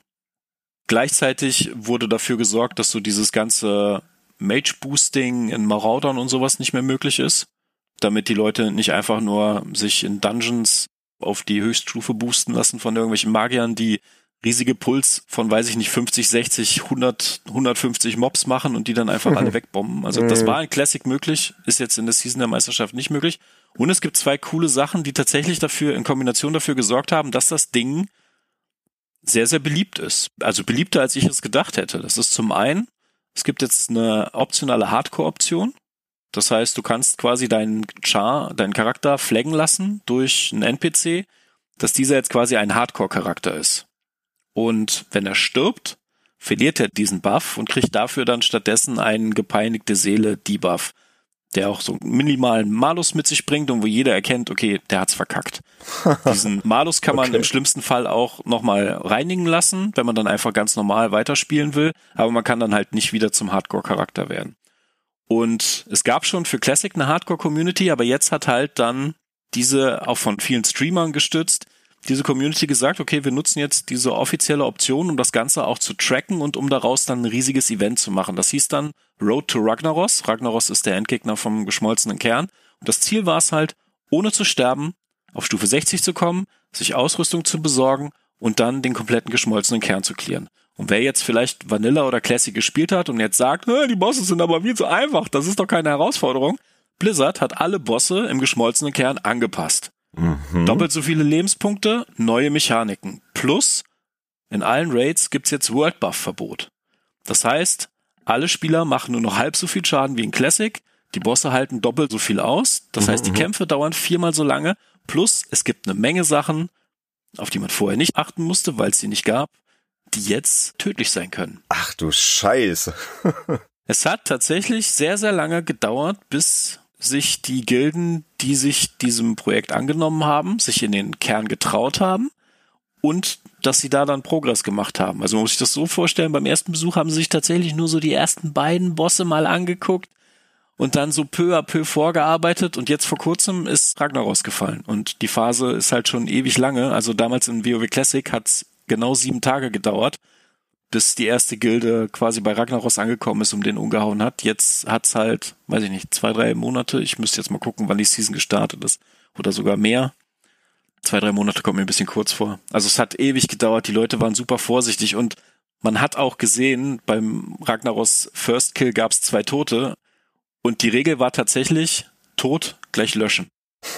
Gleichzeitig wurde dafür gesorgt, dass so dieses ganze Mage-Boosting in Maraudern und sowas nicht mehr möglich ist, damit die Leute nicht einfach nur sich in Dungeons auf die Höchststufe boosten lassen von irgendwelchen Magiern, die riesige Puls von, weiß ich nicht, 50, 60, 100, 150 Mobs machen und die dann einfach alle [laughs] wegbomben. Also das war in Classic möglich, ist jetzt in der Season der Meisterschaft nicht möglich. Und es gibt zwei coole Sachen, die tatsächlich dafür, in Kombination dafür gesorgt haben, dass das Ding sehr, sehr beliebt ist. Also beliebter, als ich es gedacht hätte. Das ist zum einen, es gibt jetzt eine optionale Hardcore-Option. Das heißt, du kannst quasi deinen Char, deinen Charakter flaggen lassen durch einen NPC, dass dieser jetzt quasi ein Hardcore-Charakter ist. Und wenn er stirbt, verliert er diesen Buff und kriegt dafür dann stattdessen einen gepeinigte Seele Debuff der auch so einen minimalen Malus mit sich bringt und wo jeder erkennt, okay, der hat's verkackt. [laughs] Diesen Malus kann man okay. im schlimmsten Fall auch nochmal reinigen lassen, wenn man dann einfach ganz normal weiterspielen will, aber man kann dann halt nicht wieder zum Hardcore-Charakter werden. Und es gab schon für Classic eine Hardcore-Community, aber jetzt hat halt dann diese auch von vielen Streamern gestützt, diese Community gesagt, okay, wir nutzen jetzt diese offizielle Option, um das Ganze auch zu tracken und um daraus dann ein riesiges Event zu machen. Das hieß dann Road to Ragnaros. Ragnaros ist der Endgegner vom geschmolzenen Kern. Und das Ziel war es halt, ohne zu sterben, auf Stufe 60 zu kommen, sich Ausrüstung zu besorgen und dann den kompletten geschmolzenen Kern zu klären. Und wer jetzt vielleicht Vanilla oder Classic gespielt hat und jetzt sagt, die Bosse sind aber viel zu einfach, das ist doch keine Herausforderung. Blizzard hat alle Bosse im geschmolzenen Kern angepasst. Mhm. Doppelt so viele Lebenspunkte, neue Mechaniken. Plus, in allen Raids gibt's jetzt World Buff Verbot. Das heißt, alle Spieler machen nur noch halb so viel Schaden wie in Classic, die Bosse halten doppelt so viel aus, das mhm, heißt, die mhm. Kämpfe dauern viermal so lange, plus es gibt eine Menge Sachen, auf die man vorher nicht achten musste, weil es sie nicht gab, die jetzt tödlich sein können. Ach du Scheiße. [laughs] es hat tatsächlich sehr, sehr lange gedauert, bis sich die Gilden, die sich diesem Projekt angenommen haben, sich in den Kern getraut haben und dass sie da dann Progress gemacht haben. Also man muss sich das so vorstellen, beim ersten Besuch haben sie sich tatsächlich nur so die ersten beiden Bosse mal angeguckt und dann so peu à peu vorgearbeitet und jetzt vor kurzem ist Ragnaros gefallen und die Phase ist halt schon ewig lange. Also damals in WoW Classic hat's genau sieben Tage gedauert bis die erste Gilde quasi bei Ragnaros angekommen ist und den umgehauen hat. Jetzt hat's halt, weiß ich nicht, zwei, drei Monate. Ich müsste jetzt mal gucken, wann die Season gestartet ist. Oder sogar mehr. Zwei, drei Monate kommt mir ein bisschen kurz vor. Also es hat ewig gedauert. Die Leute waren super vorsichtig und man hat auch gesehen, beim Ragnaros First Kill gab's zwei Tote und die Regel war tatsächlich Tod gleich löschen. [laughs]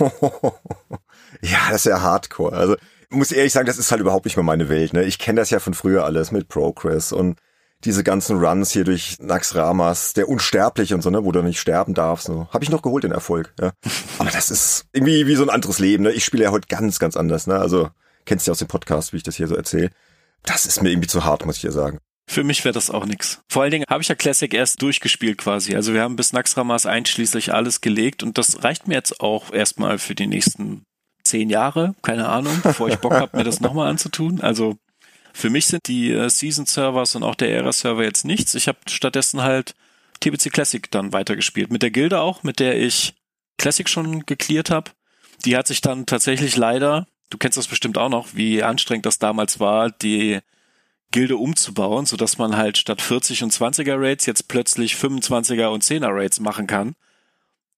ja, das ist ja Hardcore. Also muss ehrlich sagen, das ist halt überhaupt nicht mehr meine Welt. Ne? Ich kenne das ja von früher alles mit Progress und diese ganzen Runs hier durch Nax Ramas, der unsterblich und so, ne, wo du nicht sterben darfst. So. Habe ich noch geholt, den Erfolg. Ja. [laughs] Aber das ist irgendwie wie so ein anderes Leben. Ne? Ich spiele ja heute ganz, ganz anders. Ne? Also kennst du ja aus dem Podcast, wie ich das hier so erzähle. Das ist mir irgendwie zu hart, muss ich dir sagen. Für mich wäre das auch nix. Vor allen Dingen habe ich ja Classic erst durchgespielt quasi. Also wir haben bis Naxramas einschließlich alles gelegt und das reicht mir jetzt auch erstmal für die nächsten zehn Jahre, keine Ahnung, bevor ich Bock habe, mir das nochmal anzutun. Also für mich sind die äh, Season-Servers und auch der Era-Server jetzt nichts. Ich habe stattdessen halt TBC Classic dann weitergespielt. Mit der Gilde auch, mit der ich Classic schon geklärt habe. Die hat sich dann tatsächlich leider, du kennst das bestimmt auch noch, wie anstrengend das damals war, die Gilde umzubauen, so dass man halt statt 40 und 20er Raids jetzt plötzlich 25er und 10er Raids machen kann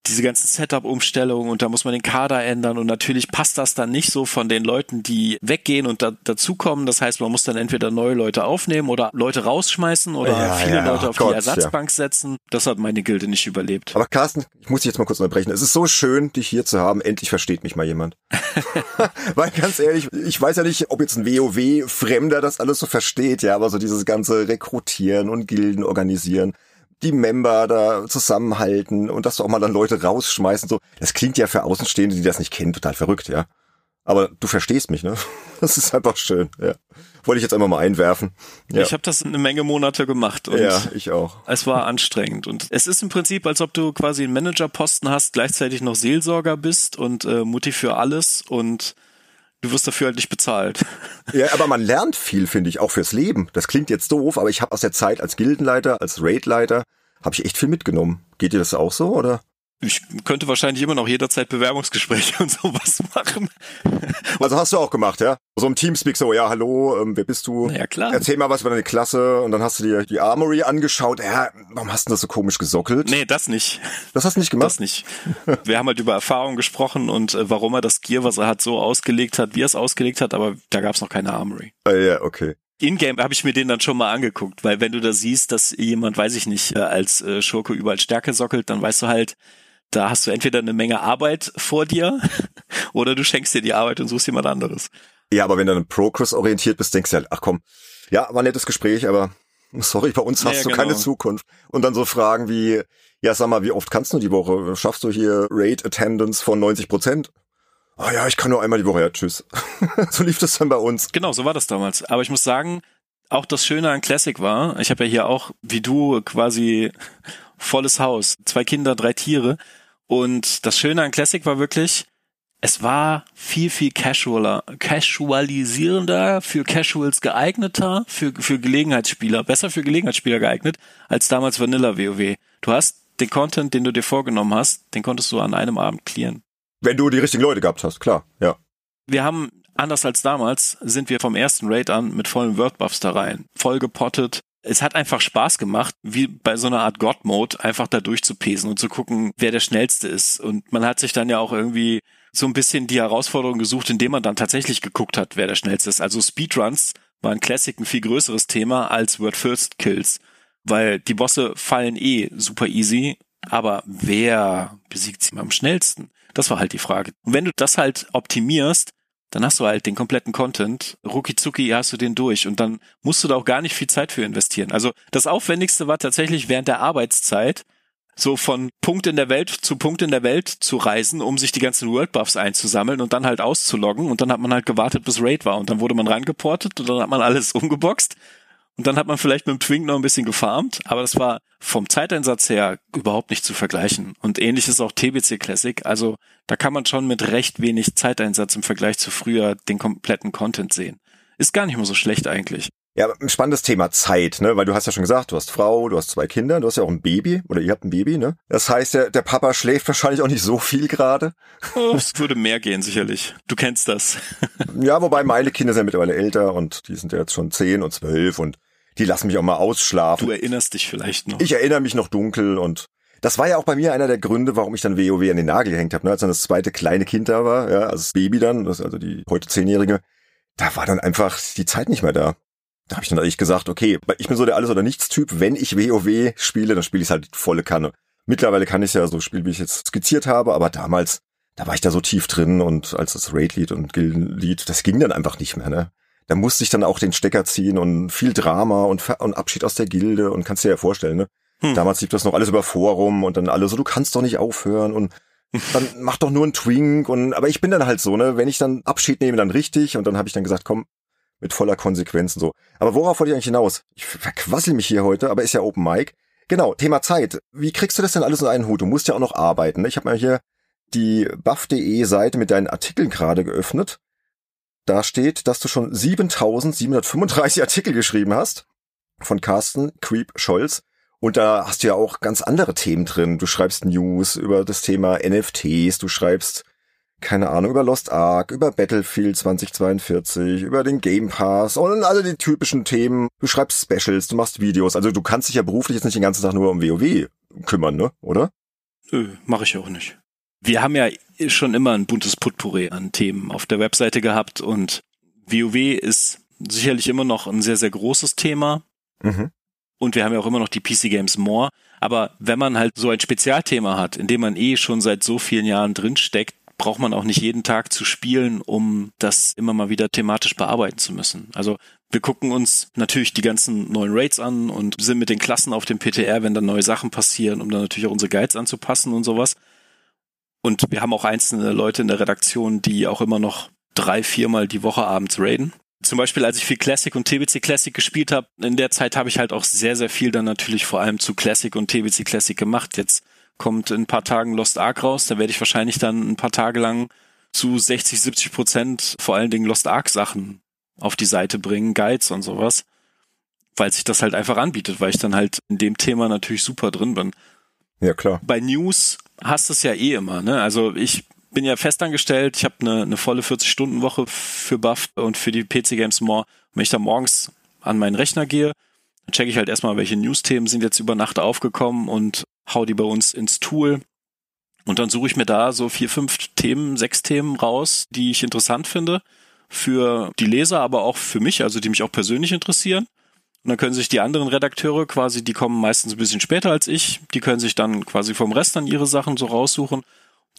diese ganzen Setup-Umstellungen und da muss man den Kader ändern und natürlich passt das dann nicht so von den Leuten, die weggehen und da, dazukommen. Das heißt, man muss dann entweder neue Leute aufnehmen oder Leute rausschmeißen oder ja, viele ja, Leute auf Gott, die Ersatzbank ja. setzen. Das hat meine Gilde nicht überlebt. Aber Carsten, ich muss dich jetzt mal kurz unterbrechen. Es ist so schön, dich hier zu haben. Endlich versteht mich mal jemand. [laughs] [laughs] Weil ganz ehrlich, ich weiß ja nicht, ob jetzt ein WoW-Fremder das alles so versteht, ja, aber so dieses ganze Rekrutieren und Gilden organisieren die Member da zusammenhalten und dass du auch mal dann Leute rausschmeißen. So, das klingt ja für Außenstehende, die das nicht kennen, total verrückt, ja. Aber du verstehst mich, ne? [laughs] Das ist einfach schön, ja. Wollte ich jetzt einfach mal einwerfen. Ja. Ich habe das eine Menge Monate gemacht und ja, ich auch. Es war anstrengend und es ist im Prinzip, als ob du quasi einen Managerposten hast, gleichzeitig noch Seelsorger bist und äh, Mutti für alles und du wirst dafür halt nicht bezahlt. [laughs] Ja, aber man lernt viel, finde ich, auch fürs Leben. Das klingt jetzt doof, aber ich habe aus der Zeit als Gildenleiter, als Raidleiter, habe ich echt viel mitgenommen. Geht dir das auch so, oder? Ich könnte wahrscheinlich immer noch jederzeit Bewerbungsgespräche [laughs] und sowas machen. Also hast du auch gemacht, ja? So im Teamspeak so, ja, hallo, ähm, wer bist du? Ja, klar. Erzähl mal was über deine Klasse und dann hast du dir die Armory angeschaut. Ja, warum hast du das so komisch gesockelt? Nee, das nicht. Das hast du nicht gemacht? Das nicht. Wir haben halt über Erfahrungen gesprochen und äh, warum er das Gear, was er hat, so ausgelegt hat, wie er es ausgelegt hat, aber da gab es noch keine Armory. Ah, ja, okay. In-game habe ich mir den dann schon mal angeguckt, weil wenn du da siehst, dass jemand, weiß ich nicht, äh, als äh, Schurke überall Stärke sockelt, dann weißt du halt, da hast du entweder eine Menge Arbeit vor dir [laughs] oder du schenkst dir die Arbeit und suchst jemand anderes. Ja, aber wenn du dann Progress orientiert bist, denkst du halt, ach komm, ja, war ein nettes Gespräch, aber sorry, bei uns hast ja, du genau. keine Zukunft. Und dann so Fragen wie, ja, sag mal, wie oft kannst du die Woche? Schaffst du hier Rate Attendance von 90 Prozent? Ah oh ja, ich kann nur einmal die Woche, ja, tschüss. [laughs] so lief das dann bei uns. Genau, so war das damals. Aber ich muss sagen, auch das Schöne an Classic war, ich habe ja hier auch, wie du, quasi volles Haus, zwei Kinder, drei Tiere. Und das Schöne an Classic war wirklich, es war viel, viel casualer, casualisierender, für Casuals geeigneter, für, für Gelegenheitsspieler, besser für Gelegenheitsspieler geeignet, als damals Vanilla WoW. Du hast den Content, den du dir vorgenommen hast, den konntest du an einem Abend clearen. Wenn du die richtigen Leute gehabt hast, klar, ja. Wir haben, anders als damals, sind wir vom ersten Raid an mit vollen Wordbuffs da rein. Voll gepottet, es hat einfach Spaß gemacht, wie bei so einer Art God-Mode, einfach da durchzupesen und zu gucken, wer der Schnellste ist. Und man hat sich dann ja auch irgendwie so ein bisschen die Herausforderung gesucht, indem man dann tatsächlich geguckt hat, wer der Schnellste ist. Also Speedruns waren Classic ein viel größeres Thema als Word First Kills, weil die Bosse fallen eh super easy, aber wer besiegt sie am schnellsten? Das war halt die Frage. Und wenn du das halt optimierst, dann hast du halt den kompletten Content. Rukizuki hast du den durch und dann musst du da auch gar nicht viel Zeit für investieren. Also das Aufwendigste war tatsächlich während der Arbeitszeit, so von Punkt in der Welt zu Punkt in der Welt zu reisen, um sich die ganzen World Buffs einzusammeln und dann halt auszuloggen und dann hat man halt gewartet, bis Raid war und dann wurde man rangeportet und dann hat man alles [laughs] umgeboxt und dann hat man vielleicht mit dem Twink noch ein bisschen gefarmt, aber das war vom Zeiteinsatz her überhaupt nicht zu vergleichen. Und ähnlich ist auch TBC Classic. Also da kann man schon mit recht wenig Zeiteinsatz im Vergleich zu früher den kompletten Content sehen. Ist gar nicht mehr so schlecht eigentlich. Ja, ein spannendes Thema Zeit, ne? Weil du hast ja schon gesagt, du hast Frau, du hast zwei Kinder, du hast ja auch ein Baby oder ihr habt ein Baby, ne? Das heißt, der, der Papa schläft wahrscheinlich auch nicht so viel gerade. Oh, es würde mehr gehen, sicherlich. Du kennst das. ja, wobei meine Kinder sind mittlerweile älter und die sind ja jetzt schon zehn und zwölf und die lassen mich auch mal ausschlafen. Du erinnerst dich vielleicht noch. Ich erinnere mich noch dunkel und das war ja auch bei mir einer der Gründe, warum ich dann WoW an den Nagel gehängt habe, ne? als dann das zweite kleine Kind da war, ja, als Baby dann, also die heute Zehnjährige, da war dann einfach die Zeit nicht mehr da. Da habe ich dann eigentlich gesagt, okay, ich bin so der Alles- oder Nichts-Typ, wenn ich WoW spiele, dann spiele ich halt volle Kanne. Mittlerweile kann ich ja so spielen, wie ich jetzt skizziert habe, aber damals, da war ich da so tief drin und als das Raid-Lied und Guild-Lied, das ging dann einfach nicht mehr, ne? Da musste ich dann auch den Stecker ziehen und viel Drama und, und Abschied aus der Gilde und kannst dir ja vorstellen, ne? Hm. Damals lief das noch alles über Forum und dann alle so, du kannst doch nicht aufhören und [laughs] dann mach doch nur ein Twink und aber ich bin dann halt so, ne, wenn ich dann Abschied nehme, dann richtig und dann habe ich dann gesagt, komm, mit voller Konsequenzen so. Aber worauf wollte ich eigentlich hinaus? Ich verquassel mich hier heute, aber ist ja Open Mic. Genau, Thema Zeit. Wie kriegst du das denn alles in einen Hut? Du musst ja auch noch arbeiten. Ne? Ich habe mal hier die buff.de Seite mit deinen Artikeln gerade geöffnet da steht, dass du schon 7735 Artikel geschrieben hast von Carsten Creep Scholz. Und da hast du ja auch ganz andere Themen drin. Du schreibst News über das Thema NFTs, du schreibst, keine Ahnung, über Lost Ark, über Battlefield 2042, über den Game Pass und alle die typischen Themen. Du schreibst Specials, du machst Videos. Also du kannst dich ja beruflich jetzt nicht den ganzen Tag nur um WoW kümmern, ne? Oder? Nö, mache ich auch nicht. Wir haben ja schon immer ein buntes Potpourri an Themen auf der Webseite gehabt und WoW ist sicherlich immer noch ein sehr, sehr großes Thema. Mhm. Und wir haben ja auch immer noch die PC Games More. Aber wenn man halt so ein Spezialthema hat, in dem man eh schon seit so vielen Jahren drinsteckt, braucht man auch nicht jeden Tag zu spielen, um das immer mal wieder thematisch bearbeiten zu müssen. Also wir gucken uns natürlich die ganzen neuen Raids an und sind mit den Klassen auf dem PTR, wenn dann neue Sachen passieren, um dann natürlich auch unsere Guides anzupassen und sowas. Und wir haben auch einzelne Leute in der Redaktion, die auch immer noch drei, viermal die Woche abends raiden. Zum Beispiel, als ich viel Classic und TBC Classic gespielt habe, in der Zeit habe ich halt auch sehr, sehr viel dann natürlich vor allem zu Classic und TBC Classic gemacht. Jetzt kommt in ein paar Tagen Lost Ark raus, da werde ich wahrscheinlich dann ein paar Tage lang zu 60, 70 Prozent vor allen Dingen Lost Ark Sachen auf die Seite bringen, Guides und sowas, weil sich das halt einfach anbietet, weil ich dann halt in dem Thema natürlich super drin bin. Ja, klar. Bei News hast es ja eh immer, ne? Also ich bin ja festangestellt, ich habe eine, eine volle 40-Stunden-Woche für Buff und für die PC Games More. Wenn ich da morgens an meinen Rechner gehe, dann checke ich halt erstmal, welche News-Themen sind jetzt über Nacht aufgekommen und hau die bei uns ins Tool. Und dann suche ich mir da so vier, fünf Themen, sechs Themen raus, die ich interessant finde für die Leser, aber auch für mich, also die mich auch persönlich interessieren. Und dann können sich die anderen Redakteure quasi, die kommen meistens ein bisschen später als ich, die können sich dann quasi vom Rest dann ihre Sachen so raussuchen.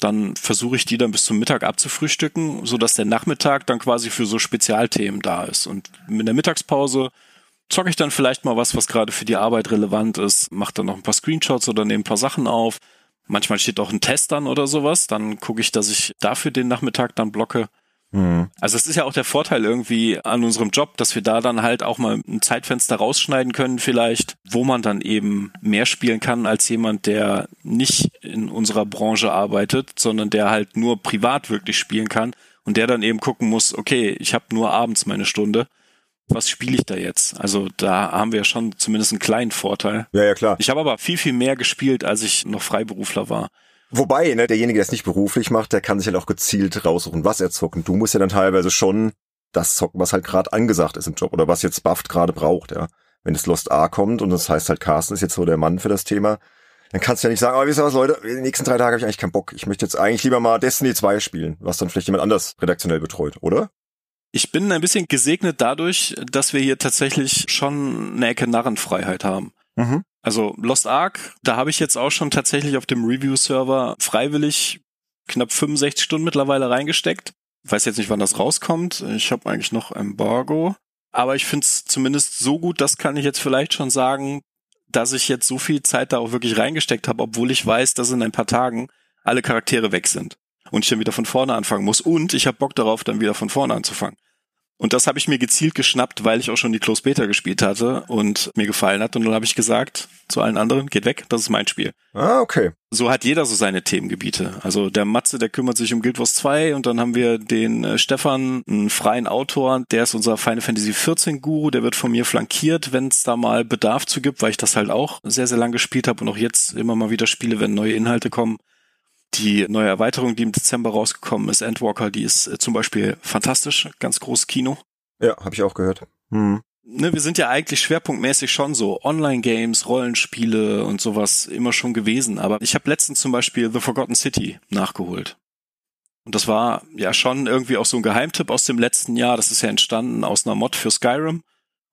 Dann versuche ich die dann bis zum Mittag abzufrühstücken, so dass der Nachmittag dann quasi für so Spezialthemen da ist. Und in der Mittagspause zocke ich dann vielleicht mal was, was gerade für die Arbeit relevant ist, mache dann noch ein paar Screenshots oder nehme ein paar Sachen auf. Manchmal steht auch ein Test dann oder sowas. Dann gucke ich, dass ich dafür den Nachmittag dann blocke. Mhm. Also es ist ja auch der Vorteil irgendwie an unserem Job, dass wir da dann halt auch mal ein Zeitfenster rausschneiden können vielleicht, wo man dann eben mehr spielen kann als jemand, der nicht in unserer Branche arbeitet, sondern der halt nur privat wirklich spielen kann und der dann eben gucken muss, okay, ich habe nur abends meine Stunde was spiele ich da jetzt? Also da haben wir schon zumindest einen kleinen Vorteil. Ja, ja, klar. Ich habe aber viel, viel mehr gespielt, als ich noch Freiberufler war. Wobei, ne, derjenige, der es nicht beruflich macht, der kann sich halt auch gezielt raussuchen, was er zockt. Und du musst ja dann teilweise schon das zocken, was halt gerade angesagt ist im Job oder was jetzt Buffed gerade braucht, ja. Wenn es Lost A kommt und das heißt halt, Carsten ist jetzt so der Mann für das Thema, dann kannst du ja nicht sagen, aber wisst ihr was, Leute, die nächsten drei Tage habe ich eigentlich keinen Bock. Ich möchte jetzt eigentlich lieber mal Destiny 2 spielen, was dann vielleicht jemand anders redaktionell betreut, oder? Ich bin ein bisschen gesegnet dadurch, dass wir hier tatsächlich schon eine Ecke Narrenfreiheit haben. Mhm. Also Lost Ark, da habe ich jetzt auch schon tatsächlich auf dem Review-Server freiwillig knapp 65 Stunden mittlerweile reingesteckt. Weiß jetzt nicht, wann das rauskommt. Ich habe eigentlich noch Embargo. Aber ich finde es zumindest so gut, das kann ich jetzt vielleicht schon sagen, dass ich jetzt so viel Zeit da auch wirklich reingesteckt habe, obwohl ich weiß, dass in ein paar Tagen alle Charaktere weg sind und ich dann wieder von vorne anfangen muss. Und ich habe Bock darauf, dann wieder von vorne anzufangen. Und das habe ich mir gezielt geschnappt, weil ich auch schon die Close Beta gespielt hatte und mir gefallen hat. Und dann habe ich gesagt zu allen anderen, geht weg, das ist mein Spiel. Ah, okay. So hat jeder so seine Themengebiete. Also der Matze, der kümmert sich um Guild Wars 2 und dann haben wir den äh, Stefan, einen freien Autor, der ist unser Final Fantasy 14 Guru, der wird von mir flankiert, wenn es da mal Bedarf zu gibt, weil ich das halt auch sehr, sehr lang gespielt habe und auch jetzt immer mal wieder spiele, wenn neue Inhalte kommen. Die neue Erweiterung, die im Dezember rausgekommen ist, Endwalker, die ist äh, zum Beispiel fantastisch, ganz großes Kino. Ja, habe ich auch gehört. Hm. Ne, wir sind ja eigentlich schwerpunktmäßig schon so Online-Games, Rollenspiele und sowas immer schon gewesen. Aber ich habe letztens zum Beispiel The Forgotten City nachgeholt. Und das war ja schon irgendwie auch so ein Geheimtipp aus dem letzten Jahr. Das ist ja entstanden aus einer Mod für Skyrim.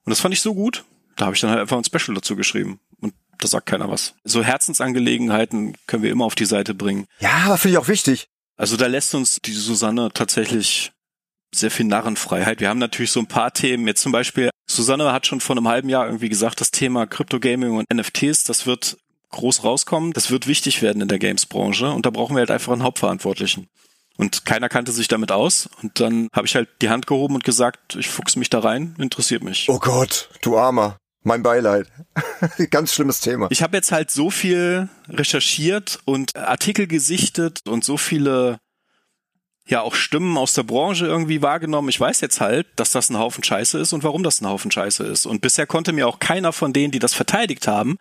Und das fand ich so gut. Da habe ich dann halt einfach ein Special dazu geschrieben. Da sagt keiner was. So Herzensangelegenheiten können wir immer auf die Seite bringen. Ja, finde ich auch wichtig. Also da lässt uns die Susanne tatsächlich sehr viel Narrenfreiheit. Wir haben natürlich so ein paar Themen. Jetzt zum Beispiel, Susanne hat schon vor einem halben Jahr irgendwie gesagt, das Thema Crypto-Gaming und NFTs, das wird groß rauskommen. Das wird wichtig werden in der Games-Branche. Und da brauchen wir halt einfach einen Hauptverantwortlichen. Und keiner kannte sich damit aus. Und dann habe ich halt die Hand gehoben und gesagt, ich fuchs mich da rein, interessiert mich. Oh Gott, du Armer. Mein Beileid. [laughs] Ganz schlimmes Thema. Ich habe jetzt halt so viel recherchiert und Artikel gesichtet und so viele ja auch Stimmen aus der Branche irgendwie wahrgenommen. Ich weiß jetzt halt, dass das ein Haufen Scheiße ist und warum das ein Haufen Scheiße ist. Und bisher konnte mir auch keiner von denen, die das verteidigt haben,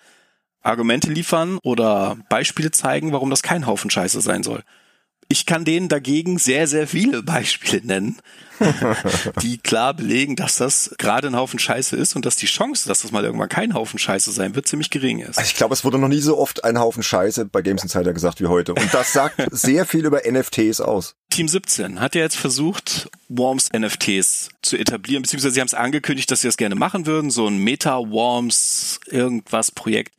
Argumente liefern oder Beispiele zeigen, warum das kein Haufen Scheiße sein soll. Ich kann denen dagegen sehr, sehr viele Beispiele nennen, [laughs] die klar belegen, dass das gerade ein Haufen Scheiße ist und dass die Chance, dass das mal irgendwann kein Haufen Scheiße sein wird, ziemlich gering ist. Also ich glaube, es wurde noch nie so oft ein Haufen Scheiße bei Games Insider gesagt wie heute. Und das sagt [laughs] sehr viel über NFTs aus. Team 17 hat ja jetzt versucht, Worms NFTs zu etablieren, beziehungsweise sie haben es angekündigt, dass sie das gerne machen würden, so ein Meta-Worms irgendwas Projekt.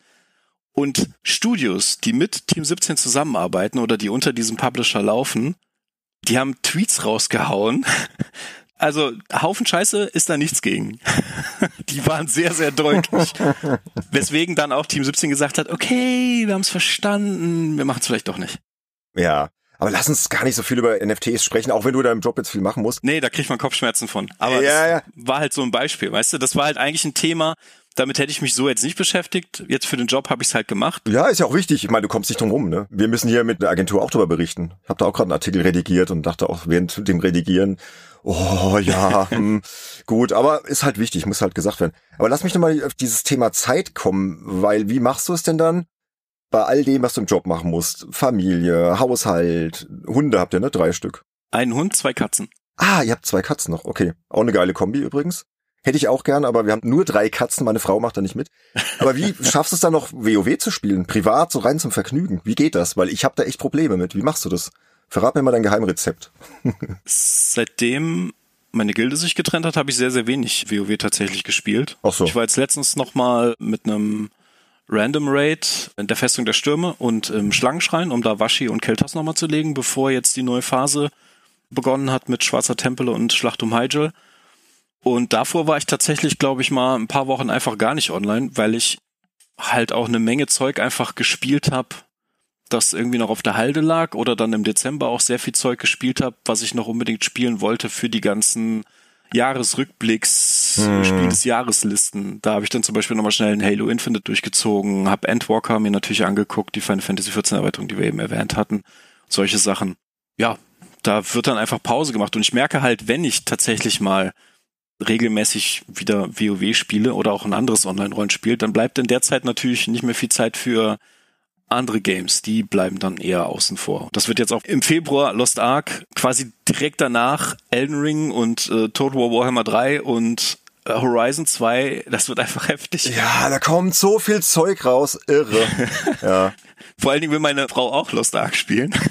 Und Studios, die mit Team 17 zusammenarbeiten oder die unter diesem Publisher laufen, die haben Tweets rausgehauen. [laughs] Also Haufen Scheiße ist da nichts gegen. [laughs] Die waren sehr, sehr deutlich. [laughs] Weswegen dann auch Team 17 gesagt hat, okay, wir haben es verstanden, wir machen es vielleicht doch nicht. Ja, Aber lass uns gar nicht so viel über NFTs sprechen, auch wenn du da im Job jetzt viel machen musst. Nee, da kriegt man Kopfschmerzen von. Aber ja, ja. war halt so ein Beispiel, weißt du? Das war halt eigentlich ein Thema, damit hätte ich mich so jetzt nicht beschäftigt. Jetzt für den Job habe ich es halt gemacht. Ja, ist ja auch wichtig. Ich meine, du kommst nicht drum rum. Ne? Wir müssen hier mit der Agentur auch darüber berichten. Ich habe da auch gerade einen Artikel redigiert und dachte auch während dem Redigieren, oh ja, [laughs] hm, gut, aber ist halt wichtig, muss halt gesagt werden. Aber lass mich nochmal auf dieses Thema Zeit kommen, weil wie machst du es denn dann? Bei all dem, was du im Job machen musst. Familie, Haushalt, Hunde habt ihr, ne? Drei Stück. Ein Hund, zwei Katzen. Ah, ihr habt zwei Katzen noch. Okay. Auch eine geile Kombi übrigens. Hätte ich auch gern, aber wir haben nur drei Katzen, meine Frau macht da nicht mit. Aber wie [laughs] schaffst du es dann noch, WoW zu spielen? Privat, so rein zum Vergnügen? Wie geht das? Weil ich habe da echt Probleme mit. Wie machst du das? Verrat mir mal dein Geheimrezept. [laughs] Seitdem meine Gilde sich getrennt hat, habe ich sehr, sehr wenig WoW tatsächlich gespielt. Ach so. Ich war jetzt letztens noch mal mit einem Random Raid in der Festung der Stürme und im Schlangenschrein, um da Washi und Keltas nochmal zu legen, bevor jetzt die neue Phase begonnen hat mit Schwarzer Tempel und Schlacht um Hyjal. Und davor war ich tatsächlich, glaube ich, mal ein paar Wochen einfach gar nicht online, weil ich halt auch eine Menge Zeug einfach gespielt habe, das irgendwie noch auf der Halde lag oder dann im Dezember auch sehr viel Zeug gespielt habe, was ich noch unbedingt spielen wollte für die ganzen Jahresrückblicks, hm. Spiel des Jahreslisten. Da habe ich dann zum Beispiel nochmal schnell ein Halo Infinite durchgezogen, habe Endwalker mir natürlich angeguckt, die Final Fantasy 14 Erweiterung, die wir eben erwähnt hatten, solche Sachen. Ja, da wird dann einfach Pause gemacht und ich merke halt, wenn ich tatsächlich mal regelmäßig wieder WoW spiele oder auch ein anderes Online-Rollenspiel, dann bleibt in der Zeit natürlich nicht mehr viel Zeit für andere Games, die bleiben dann eher außen vor. Das wird jetzt auch im Februar Lost Ark, quasi direkt danach Elden Ring und äh, Total War Warhammer 3 und Horizon 2, das wird einfach [laughs] heftig. Ja, da kommt so viel Zeug raus, irre. [laughs] ja. Vor allen Dingen will meine Frau auch Lost Ark spielen. [laughs]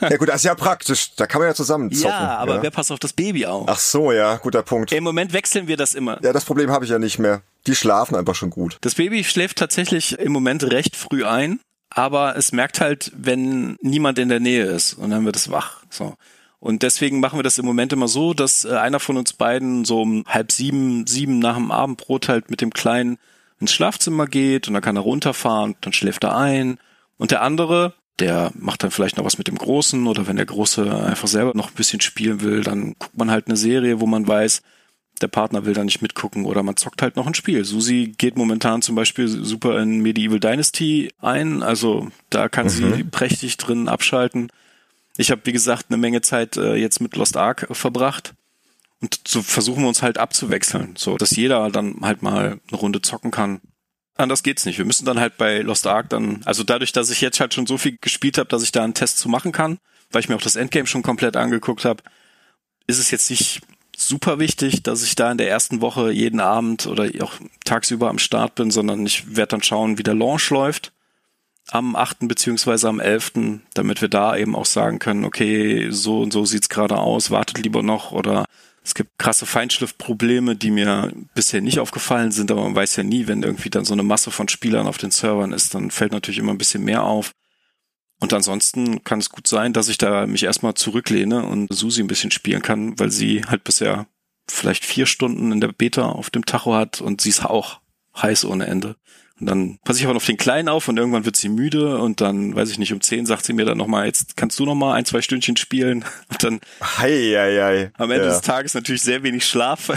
Ja gut, das ist ja praktisch. Da kann man ja zusammen zocken. Ja, aber ja. wer passt auf das Baby auf? Ach so, ja, guter Punkt. Im Moment wechseln wir das immer. Ja, das Problem habe ich ja nicht mehr. Die schlafen einfach schon gut. Das Baby schläft tatsächlich im Moment recht früh ein, aber es merkt halt, wenn niemand in der Nähe ist und dann wird es wach. So. Und deswegen machen wir das im Moment immer so, dass äh, einer von uns beiden so um halb sieben, sieben nach dem Abendbrot halt mit dem Kleinen ins Schlafzimmer geht und dann kann er runterfahren, dann schläft er ein. Und der andere der macht dann vielleicht noch was mit dem Großen oder wenn der Große einfach selber noch ein bisschen spielen will, dann guckt man halt eine Serie, wo man weiß, der Partner will da nicht mitgucken oder man zockt halt noch ein Spiel. Susi geht momentan zum Beispiel super in Medieval Dynasty ein, also da kann mhm. sie prächtig drin abschalten. Ich habe, wie gesagt, eine Menge Zeit äh, jetzt mit Lost Ark verbracht und so versuchen wir uns halt abzuwechseln, so dass jeder dann halt mal eine Runde zocken kann. Anders geht's nicht. Wir müssen dann halt bei Lost Ark dann, also dadurch, dass ich jetzt halt schon so viel gespielt habe, dass ich da einen Test zu machen kann, weil ich mir auch das Endgame schon komplett angeguckt habe, ist es jetzt nicht super wichtig, dass ich da in der ersten Woche jeden Abend oder auch tagsüber am Start bin, sondern ich werde dann schauen, wie der Launch läuft am 8. beziehungsweise am 11., damit wir da eben auch sagen können, okay, so und so sieht's gerade aus, wartet lieber noch oder es gibt krasse Feinschliffprobleme, die mir bisher nicht aufgefallen sind, aber man weiß ja nie, wenn irgendwie dann so eine Masse von Spielern auf den Servern ist, dann fällt natürlich immer ein bisschen mehr auf. Und ansonsten kann es gut sein, dass ich da mich erstmal zurücklehne und Susi ein bisschen spielen kann, weil sie halt bisher vielleicht vier Stunden in der Beta auf dem Tacho hat und sie ist auch heiß ohne Ende. Und dann passe ich aber auf den Kleinen auf und irgendwann wird sie müde und dann, weiß ich nicht, um zehn sagt sie mir dann nochmal, jetzt kannst du nochmal ein, zwei Stündchen spielen. [laughs] Und dann hei, hei, hei. am Ende ja. des Tages natürlich sehr wenig Schlaf.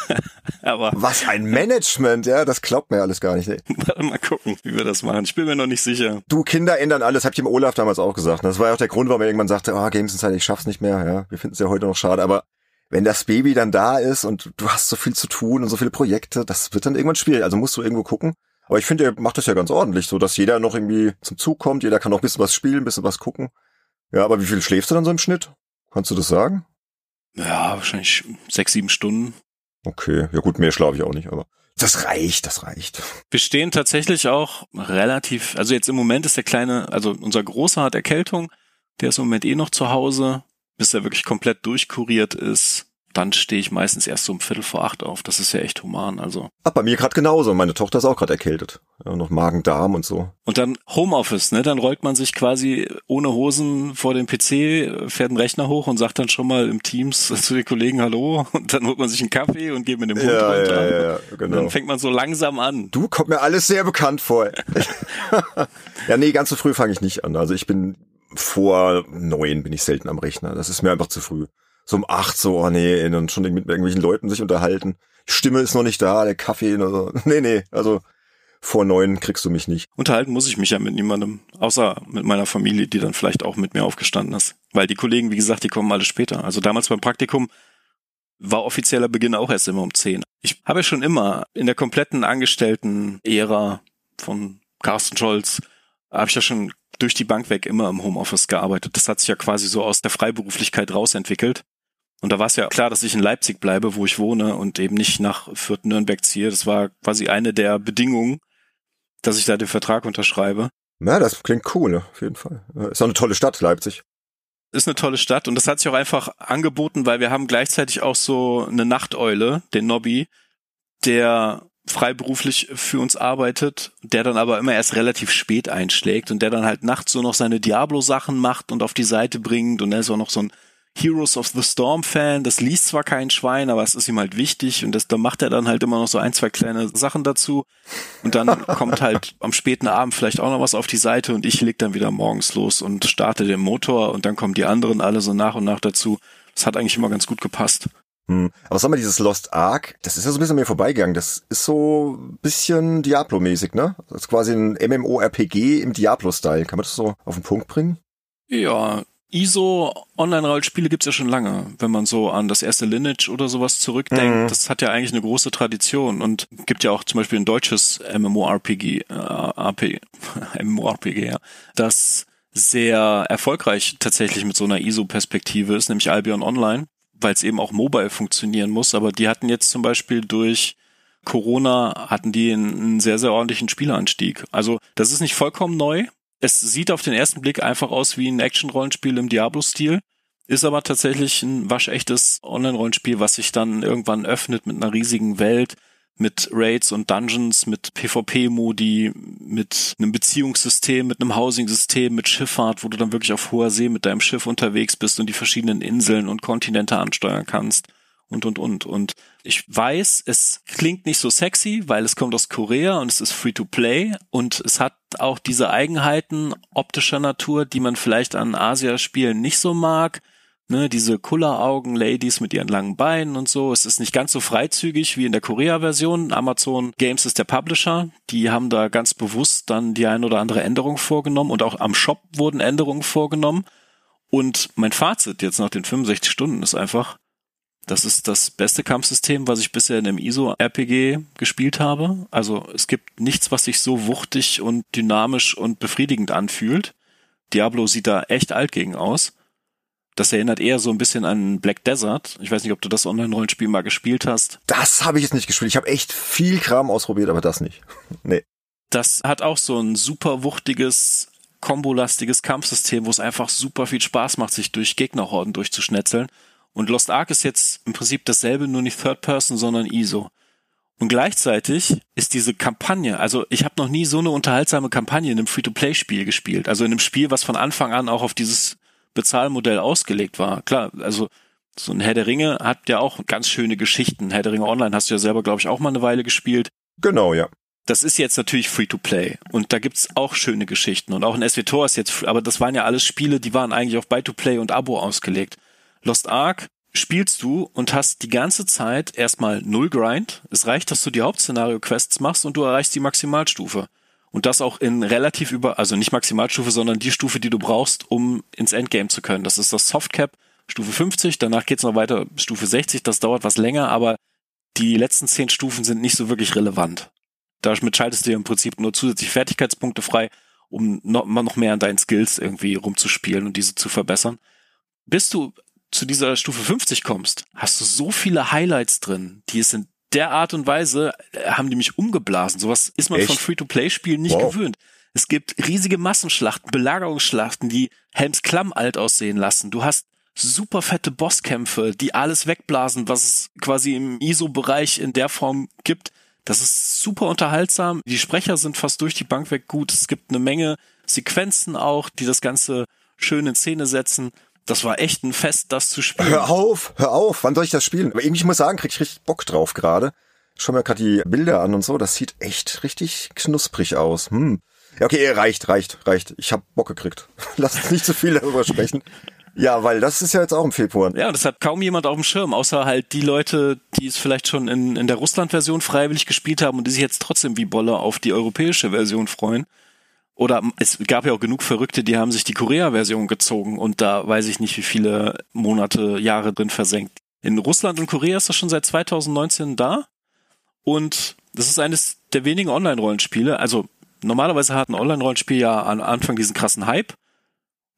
[laughs] aber Was ein Management, ja, das glaubt mir alles gar nicht. Ey. [laughs] mal gucken, wie wir das machen. Ich bin mir noch nicht sicher. Du, Kinder ändern alles, hab ich dem Olaf damals auch gesagt. Das war ja auch der Grund, warum er irgendwann sagte, oh, Games Inside, ich schaff's nicht mehr. Ja, wir finden es ja heute noch schade, aber wenn das Baby dann da ist und du hast so viel zu tun und so viele Projekte, das wird dann irgendwann schwierig. Also musst du irgendwo gucken. Aber ich finde, er macht das ja ganz ordentlich, so dass jeder noch irgendwie zum Zug kommt, jeder kann noch ein bisschen was spielen, ein bisschen was gucken. Ja, aber wie viel schläfst du dann so im Schnitt? Kannst du das sagen? Ja, wahrscheinlich sechs, sieben Stunden. Okay, ja gut, mehr schlafe ich auch nicht, aber das reicht, das reicht. Wir stehen tatsächlich auch relativ, also jetzt im Moment ist der kleine, also unser Großer hat Erkältung, der ist im Moment eh noch zu Hause, bis er wirklich komplett durchkuriert ist dann stehe ich meistens erst so um Viertel vor acht auf. Das ist ja echt human. Also. Ach, bei mir gerade genauso. Meine Tochter ist auch gerade erkältet. Ja, noch Magen-Darm und so. Und dann Homeoffice, ne? Dann rollt man sich quasi ohne Hosen vor dem PC, fährt einen Rechner hoch und sagt dann schon mal im Teams [laughs] zu den Kollegen Hallo und dann holt man sich einen Kaffee und geht mit dem Hund ja, runter. Ja, ja, genau. Und dann fängt man so langsam an. Du kommt mir alles sehr bekannt vor. [laughs] ja, nee, ganz so früh fange ich nicht an. Also ich bin vor neun bin ich selten am Rechner. Das ist mir einfach zu früh. So um acht, so, oh nee, und schon mit irgendwelchen Leuten sich unterhalten. Stimme ist noch nicht da, der Kaffee, also, [laughs] nee, nee, also vor neun kriegst du mich nicht. Unterhalten muss ich mich ja mit niemandem, außer mit meiner Familie, die dann vielleicht auch mit mir aufgestanden ist. Weil die Kollegen, wie gesagt, die kommen alle später. Also damals beim Praktikum war offizieller Beginn auch erst immer um zehn. Ich habe schon immer in der kompletten Angestellten-Ära von Carsten Scholz, habe ich ja schon durch die Bank weg immer im Homeoffice gearbeitet. Das hat sich ja quasi so aus der Freiberuflichkeit rausentwickelt. Und da war es ja klar, dass ich in Leipzig bleibe, wo ich wohne und eben nicht nach Fürth Nürnberg ziehe. Das war quasi eine der Bedingungen, dass ich da den Vertrag unterschreibe. Na, das klingt cool, auf jeden Fall. Ist auch eine tolle Stadt, Leipzig. Ist eine tolle Stadt und das hat sich auch einfach angeboten, weil wir haben gleichzeitig auch so eine Nachteule, den Nobby, der freiberuflich für uns arbeitet, der dann aber immer erst relativ spät einschlägt und der dann halt nachts so noch seine Diablo-Sachen macht und auf die Seite bringt und er ist auch noch so ein Heroes of the Storm Fan, das liest zwar kein Schwein, aber es ist ihm halt wichtig und das, da macht er dann halt immer noch so ein, zwei kleine Sachen dazu und dann [laughs] kommt halt am späten Abend vielleicht auch noch was auf die Seite und ich leg dann wieder morgens los und starte den Motor und dann kommen die anderen alle so nach und nach dazu. Das hat eigentlich immer ganz gut gepasst. Hm. Aber sag mal, dieses Lost Ark, das ist ja so ein bisschen an mir vorbeigegangen. Das ist so ein bisschen Diablo-mäßig, ne? Das ist quasi ein MMORPG im Diablo-Style. Kann man das so auf den Punkt bringen? Ja, ISO-Online-Rollenspiele gibt's ja schon lange. Wenn man so an das erste Lineage oder sowas zurückdenkt, mhm. das hat ja eigentlich eine große Tradition und gibt ja auch zum Beispiel ein deutsches MMORPG, äh, AP, [laughs] MMORPG, ja, das sehr erfolgreich tatsächlich mit so einer ISO-Perspektive ist, nämlich Albion Online, weil es eben auch mobile funktionieren muss. Aber die hatten jetzt zum Beispiel durch Corona hatten die einen sehr, sehr ordentlichen Spielanstieg. Also das ist nicht vollkommen neu, es sieht auf den ersten Blick einfach aus wie ein Action-Rollenspiel im Diablo-Stil, ist aber tatsächlich ein waschechtes Online-Rollenspiel, was sich dann irgendwann öffnet mit einer riesigen Welt, mit Raids und Dungeons, mit PvP-Modi, mit einem Beziehungssystem, mit einem Housing-System, mit Schifffahrt, wo du dann wirklich auf hoher See mit deinem Schiff unterwegs bist und die verschiedenen Inseln und Kontinente ansteuern kannst und, und, und. Und ich weiß, es klingt nicht so sexy, weil es kommt aus Korea und es ist free to play und es hat auch diese Eigenheiten optischer Natur, die man vielleicht an Asia-Spielen nicht so mag. Ne, diese Kulleraugen-Ladies mit ihren langen Beinen und so. Es ist nicht ganz so freizügig wie in der Korea-Version. Amazon Games ist der Publisher. Die haben da ganz bewusst dann die ein oder andere Änderung vorgenommen und auch am Shop wurden Änderungen vorgenommen. Und mein Fazit jetzt nach den 65 Stunden ist einfach, das ist das beste Kampfsystem, was ich bisher in einem ISO-RPG gespielt habe. Also es gibt nichts, was sich so wuchtig und dynamisch und befriedigend anfühlt. Diablo sieht da echt alt gegen aus. Das erinnert eher so ein bisschen an Black Desert. Ich weiß nicht, ob du das Online-Rollenspiel mal gespielt hast. Das habe ich jetzt nicht gespielt. Ich habe echt viel Kram ausprobiert, aber das nicht. [laughs] nee. Das hat auch so ein super wuchtiges, kombolastiges Kampfsystem, wo es einfach super viel Spaß macht, sich durch Gegnerhorden durchzuschnetzeln. Und Lost Ark ist jetzt im Prinzip dasselbe, nur nicht Third Person, sondern ISO. Und gleichzeitig ist diese Kampagne, also ich habe noch nie so eine unterhaltsame Kampagne in einem Free-to-Play-Spiel gespielt. Also in einem Spiel, was von Anfang an auch auf dieses Bezahlmodell ausgelegt war. Klar, also so ein Herr der Ringe hat ja auch ganz schöne Geschichten. Herr der Ringe Online hast du ja selber, glaube ich, auch mal eine Weile gespielt. Genau, ja. Das ist jetzt natürlich Free-to-Play und da gibt's auch schöne Geschichten und auch in SWTOR ist jetzt, aber das waren ja alles Spiele, die waren eigentlich auf Buy-to-Play und Abo ausgelegt. Lost Ark spielst du und hast die ganze Zeit erstmal null Grind. Es reicht, dass du die Hauptszenario-Quests machst und du erreichst die Maximalstufe. Und das auch in relativ über, also nicht Maximalstufe, sondern die Stufe, die du brauchst, um ins Endgame zu können. Das ist das Softcap, Stufe 50, danach geht's noch weiter, Stufe 60, das dauert was länger, aber die letzten zehn Stufen sind nicht so wirklich relevant. Damit schaltest du dir im Prinzip nur zusätzliche Fertigkeitspunkte frei, um noch, noch mehr an deinen Skills irgendwie rumzuspielen und diese zu verbessern. Bist du zu dieser Stufe 50 kommst, hast du so viele Highlights drin, die es in der Art und Weise äh, haben die mich umgeblasen. Sowas ist man Echt? von Free-to-Play-Spielen nicht wow. gewöhnt. Es gibt riesige Massenschlachten, Belagerungsschlachten, die Helms Klamm alt aussehen lassen. Du hast super fette Bosskämpfe, die alles wegblasen, was es quasi im ISO-Bereich in der Form gibt. Das ist super unterhaltsam. Die Sprecher sind fast durch die Bank weg gut. Es gibt eine Menge Sequenzen auch, die das Ganze schön in Szene setzen. Das war echt ein Fest, das zu spielen. Hör auf, hör auf, wann soll ich das spielen? Aber ich muss sagen, krieg ich richtig Bock drauf gerade. Schau mir gerade die Bilder an und so, das sieht echt richtig knusprig aus. Hm. Ja, okay, reicht, reicht, reicht. Ich hab Bock gekriegt. [laughs] Lass uns nicht zu viel darüber sprechen. Ja, weil das ist ja jetzt auch im Februar. Ja, das hat kaum jemand auf dem Schirm, außer halt die Leute, die es vielleicht schon in, in der Russland-Version freiwillig gespielt haben und die sich jetzt trotzdem wie Bolle auf die europäische Version freuen. Oder es gab ja auch genug Verrückte, die haben sich die Korea-Version gezogen und da weiß ich nicht, wie viele Monate, Jahre drin versenkt. In Russland und Korea ist das schon seit 2019 da und das ist eines der wenigen Online-Rollenspiele. Also normalerweise hat ein Online-Rollenspiel ja am Anfang diesen krassen Hype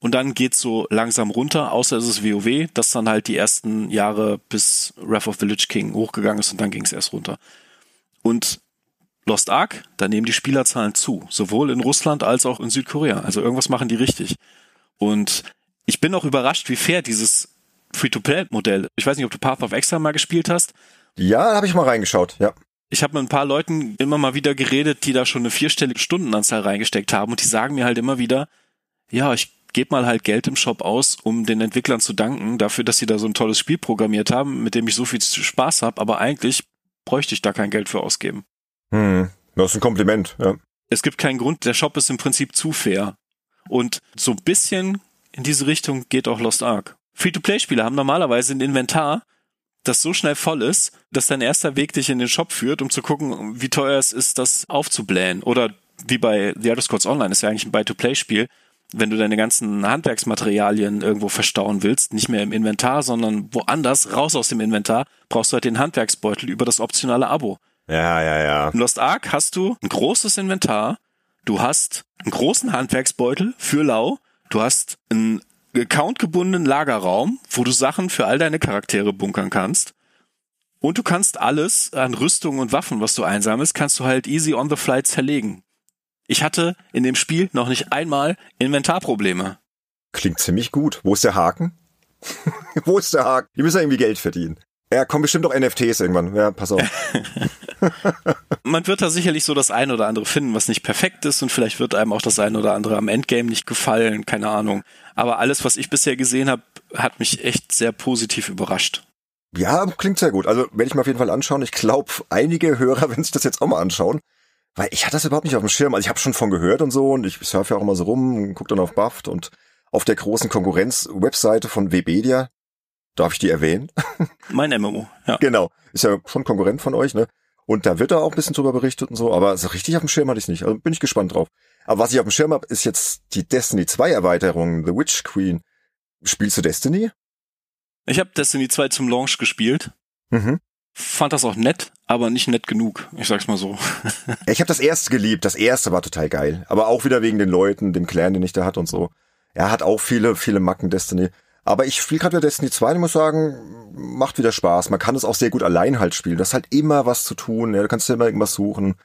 und dann geht's so langsam runter, außer es ist WoW, das dann halt die ersten Jahre bis Wrath of the Lich King hochgegangen ist und dann ging's erst runter. Und Lost Ark, da nehmen die Spielerzahlen zu, sowohl in Russland als auch in Südkorea. Also irgendwas machen die richtig. Und ich bin auch überrascht, wie fair dieses Free-to-Play-Modell. Ich weiß nicht, ob du Path of Exile mal gespielt hast. Ja, habe ich mal reingeschaut, ja. Ich habe mit ein paar Leuten immer mal wieder geredet, die da schon eine vierstellige Stundenanzahl reingesteckt haben und die sagen mir halt immer wieder, ja, ich gebe mal halt Geld im Shop aus, um den Entwicklern zu danken, dafür, dass sie da so ein tolles Spiel programmiert haben, mit dem ich so viel Spaß habe, aber eigentlich bräuchte ich da kein Geld für ausgeben. Hm, das ist ein Kompliment, ja. Es gibt keinen Grund, der Shop ist im Prinzip zu fair. Und so ein bisschen in diese Richtung geht auch Lost Ark. Free-to-Play-Spiele haben normalerweise ein Inventar, das so schnell voll ist, dass dein erster Weg dich in den Shop führt, um zu gucken, wie teuer es ist, das aufzublähen. Oder wie bei The Elder Scrolls Online, ist ja eigentlich ein Buy-to-Play-Spiel wenn du deine ganzen Handwerksmaterialien irgendwo verstauen willst, nicht mehr im Inventar, sondern woanders, raus aus dem Inventar, brauchst du halt den Handwerksbeutel über das optionale Abo. Ja, ja, ja. In Lost Ark hast du ein großes Inventar, du hast einen großen Handwerksbeutel für Lau, du hast einen accountgebundenen Lagerraum, wo du Sachen für all deine Charaktere bunkern kannst. Und du kannst alles an Rüstung und Waffen, was du einsammelst, kannst du halt easy on the fly zerlegen. Ich hatte in dem Spiel noch nicht einmal Inventarprobleme. Klingt ziemlich gut. Wo ist der Haken? [laughs] Wo ist der Haken? Die müssen ja irgendwie Geld verdienen. Ja, kommen bestimmt auch NFTs irgendwann. Ja, pass auf. [laughs] Man wird da sicherlich so das ein oder andere finden, was nicht perfekt ist und vielleicht wird einem auch das ein oder andere am Endgame nicht gefallen, keine Ahnung. Aber alles, was ich bisher gesehen habe, hat mich echt sehr positiv überrascht. Ja, klingt sehr gut. Also werde ich mir auf jeden Fall anschauen. Ich glaube, einige Hörer [laughs] werden sich das jetzt auch mal anschauen. Weil ich hatte das überhaupt nicht auf dem Schirm. Also ich habe schon von gehört und so und ich surfe ja auch immer so rum, guck dann auf Buffed und auf der großen Konkurrenz-Webseite von Webedia. Darf ich die erwähnen? [laughs] Mein MMO, ja. Genau. Ist ja schon Konkurrent von euch, ne? Und da wird da auch ein bisschen drüber berichtet und so, aber so richtig auf dem Schirm hatte ich nicht. Also bin ich gespannt drauf. Aber was ich auf dem Schirm habe, ist jetzt die Destiny 2 Erweiterung, The Witch Queen. Spielst du Destiny? Ich habe Destiny 2 zum Launch gespielt. Mhm fand das auch nett, aber nicht nett genug. Ich sag's mal so. [laughs] ich habe das erste geliebt. Das erste war total geil. Aber auch wieder wegen den Leuten, dem Clan, den ich da hat und so. Er hat auch viele, viele Macken Destiny. Aber ich spiele gerade wieder Destiny 2 und muss sagen, macht wieder Spaß. Man kann es auch sehr gut allein halt spielen. Das ist halt immer was zu tun. Ja, du kannst dir immer irgendwas suchen.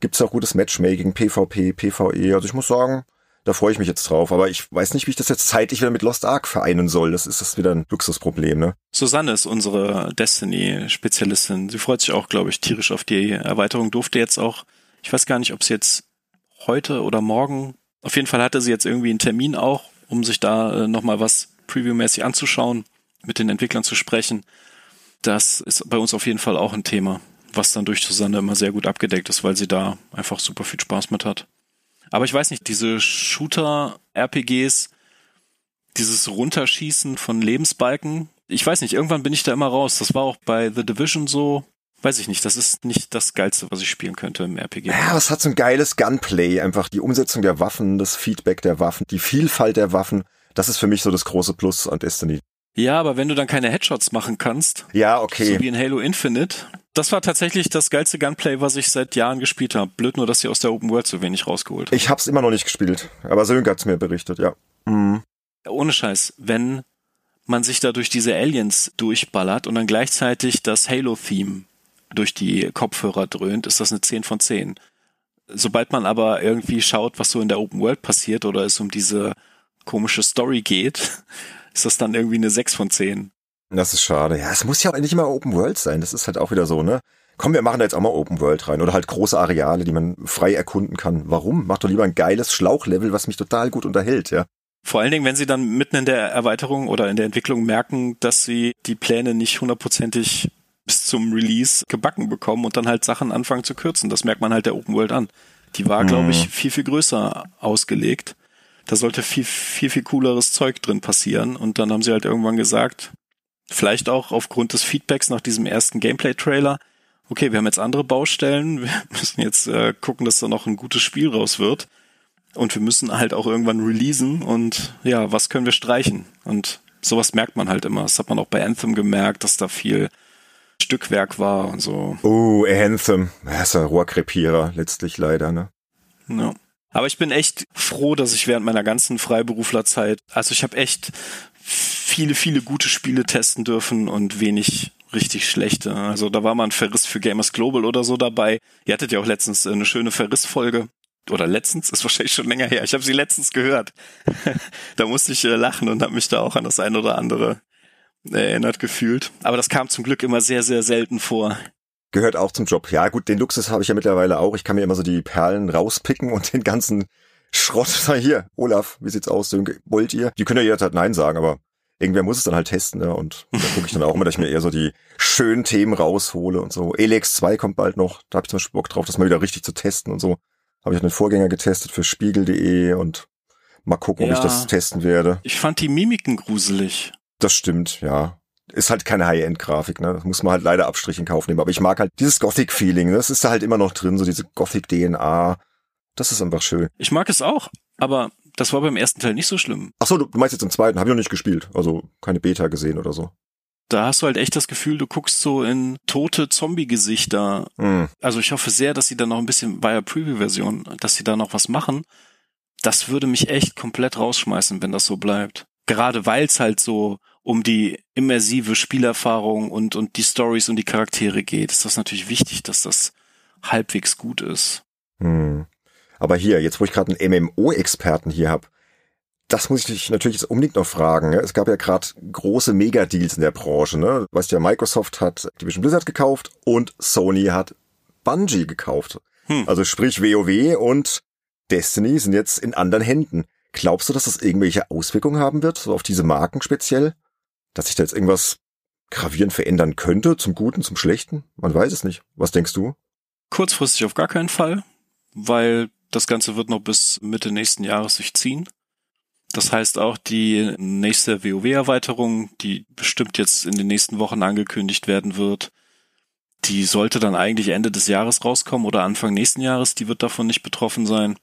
Gibt's auch gutes Matchmaking, PvP, PvE. Also ich muss sagen, da freue ich mich jetzt drauf. Aber ich weiß nicht, wie ich das jetzt zeitlich wieder mit Lost Ark vereinen soll. Das ist das wieder ein Luxusproblem, ne? Susanne ist unsere Destiny-Spezialistin. Sie freut sich auch, glaube ich, tierisch auf die Erweiterung. Durfte jetzt auch, ich weiß gar nicht, ob sie jetzt heute oder morgen, auf jeden Fall hatte sie jetzt irgendwie einen Termin auch, um sich da äh, nochmal was previewmäßig anzuschauen, mit den Entwicklern zu sprechen. Das ist bei uns auf jeden Fall auch ein Thema, was dann durch Susanne immer sehr gut abgedeckt ist, weil sie da einfach super viel Spaß mit hat. Aber ich weiß nicht, diese Shooter-RPGs, dieses Runterschießen von Lebensbalken, ich weiß nicht, irgendwann bin ich da immer raus. Das war auch bei The Division so. Weiß ich nicht, das ist nicht das Geilste, was ich spielen könnte im RPG. Ja, es hat so ein geiles Gunplay, einfach die Umsetzung der Waffen, das Feedback der Waffen, die Vielfalt der Waffen. Das ist für mich so das große Plus an Destiny. Ja, aber wenn du dann keine Headshots machen kannst, ja, okay. so wie in Halo Infinite, das war tatsächlich das geilste Gunplay, was ich seit Jahren gespielt habe. Blöd nur, dass sie aus der Open World so wenig rausgeholt haben. Ich hab's immer noch nicht gespielt, aber Sönke hat's mir berichtet, ja. Mhm. Ohne Scheiß, wenn man sich da durch diese Aliens durchballert und dann gleichzeitig das Halo-Theme durch die Kopfhörer dröhnt, ist das eine 10 von 10. Sobald man aber irgendwie schaut, was so in der Open World passiert oder es um diese komische Story geht, ist das dann irgendwie eine 6 von 10. Das ist schade. Ja, es muss ja auch nicht immer Open World sein. Das ist halt auch wieder so, ne? Komm, wir machen da jetzt auch mal Open World rein oder halt große Areale, die man frei erkunden kann. Warum? Mach doch lieber ein geiles Schlauchlevel, was mich total gut unterhält, ja. Vor allen Dingen, wenn sie dann mitten in der Erweiterung oder in der Entwicklung merken, dass sie die Pläne nicht hundertprozentig bis zum Release gebacken bekommen und dann halt Sachen anfangen zu kürzen. Das merkt man halt der Open World an. Die war, glaube ich, mhm. viel, viel größer ausgelegt. Da sollte viel, viel, viel cooleres Zeug drin passieren. Und dann haben sie halt irgendwann gesagt, vielleicht auch aufgrund des Feedbacks nach diesem ersten Gameplay-Trailer, okay, wir haben jetzt andere Baustellen, wir [laughs] müssen jetzt äh, gucken, dass da noch ein gutes Spiel raus wird. Und wir müssen halt auch irgendwann releasen und ja, was können wir streichen? Und sowas merkt man halt immer. Das hat man auch bei Anthem gemerkt, dass da viel Stückwerk war und so. Oh, Anthem. Das ist ein Rohrkrepierer letztlich leider, ne? Ja. Aber ich bin echt froh, dass ich während meiner ganzen Freiberuflerzeit, also ich habe echt viele, viele gute Spiele testen dürfen und wenig richtig schlechte. Also da war mal ein Verriss für Gamers Global oder so dabei. Ihr hattet ja auch letztens eine schöne Verriss-Folge. Oder letztens, ist wahrscheinlich schon länger her. Ich habe sie letztens gehört. [laughs] da musste ich äh, lachen und habe mich da auch an das ein oder andere erinnert gefühlt. Aber das kam zum Glück immer sehr, sehr selten vor. Gehört auch zum Job. Ja gut, den Luxus habe ich ja mittlerweile auch. Ich kann mir immer so die Perlen rauspicken und den ganzen Schrott. [laughs] Hier, Olaf, wie sieht's aus? Wollt ihr? Die können ja jederzeit Nein sagen, aber irgendwer muss es dann halt testen, ne? Und [laughs] da gucke ich dann auch immer, dass ich mir eher so die schönen Themen raushole und so. Elex 2 kommt bald noch, da habe ich zum Beispiel Bock drauf, das mal wieder richtig zu testen und so. Habe ich einen Vorgänger getestet für spiegel.de und mal gucken, ja, ob ich das testen werde. Ich fand die Mimiken gruselig. Das stimmt, ja. Ist halt keine High-End-Grafik, ne? Das muss man halt leider Abstrich in Kauf nehmen. Aber ich mag halt dieses Gothic-Feeling, ne? das ist da halt immer noch drin, so diese Gothic-DNA. Das ist einfach schön. Ich mag es auch, aber das war beim ersten Teil nicht so schlimm. Ach so, du meinst jetzt im zweiten, habe ich noch nicht gespielt, also keine Beta gesehen oder so. Da hast du halt echt das Gefühl, du guckst so in tote Zombie-Gesichter. Mm. Also ich hoffe sehr, dass sie da noch ein bisschen, bei der Preview-Version, dass sie da noch was machen. Das würde mich echt komplett rausschmeißen, wenn das so bleibt. Gerade weil es halt so um die immersive Spielerfahrung und, und die Stories und die Charaktere geht, ist das natürlich wichtig, dass das halbwegs gut ist. Hm. Aber hier, jetzt wo ich gerade einen MMO-Experten hier habe, das muss ich dich natürlich jetzt unbedingt noch fragen. Es gab ja gerade große Megadeals in der Branche. Ne? Weißt ja, Microsoft hat Division Blizzard gekauft und Sony hat Bungie gekauft. Hm. Also sprich WoW und Destiny sind jetzt in anderen Händen. Glaubst du, dass das irgendwelche Auswirkungen haben wird, so auf diese Marken speziell? Dass sich da jetzt irgendwas gravierend verändern könnte, zum Guten, zum Schlechten? Man weiß es nicht. Was denkst du? Kurzfristig auf gar keinen Fall, weil das Ganze wird noch bis Mitte nächsten Jahres sich ziehen. Das heißt auch die nächste WoW-Erweiterung, die bestimmt jetzt in den nächsten Wochen angekündigt werden wird, die sollte dann eigentlich Ende des Jahres rauskommen oder Anfang nächsten Jahres, die wird davon nicht betroffen sein.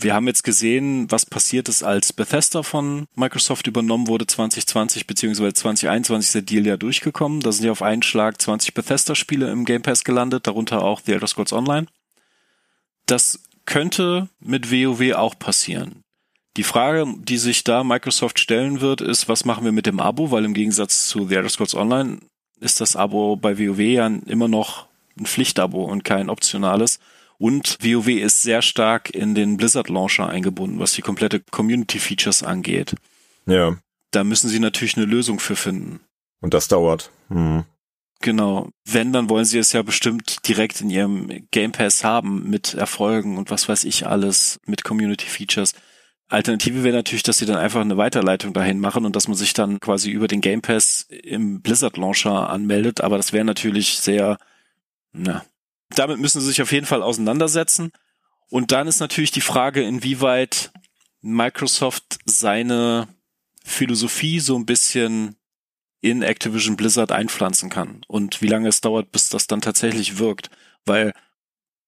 Wir haben jetzt gesehen, was passiert ist, als Bethesda von Microsoft übernommen wurde 2020 beziehungsweise 2021 ist der Deal ja durchgekommen. Da sind ja auf einen Schlag 20 Bethesda-Spiele im Game Pass gelandet, darunter auch The Elder Scrolls Online. Das könnte mit WoW auch passieren. Die Frage, die sich da Microsoft stellen wird, ist, was machen wir mit dem Abo? Weil im Gegensatz zu The Elder Scrolls Online ist das Abo bei WoW ja immer noch ein Pflichtabo und kein optionales. Und WoW ist sehr stark in den Blizzard Launcher eingebunden, was die komplette Community Features angeht. Ja. Da müssen sie natürlich eine Lösung für finden. Und das dauert. Hm. Genau. Wenn, dann wollen sie es ja bestimmt direkt in ihrem Game Pass haben mit Erfolgen und was weiß ich alles mit Community Features. Alternative wäre natürlich, dass sie dann einfach eine Weiterleitung dahin machen und dass man sich dann quasi über den Game Pass im Blizzard Launcher anmeldet. Aber das wäre natürlich sehr, na, damit müssen sie sich auf jeden Fall auseinandersetzen. Und dann ist natürlich die Frage, inwieweit Microsoft seine Philosophie so ein bisschen in Activision Blizzard einpflanzen kann und wie lange es dauert, bis das dann tatsächlich wirkt. Weil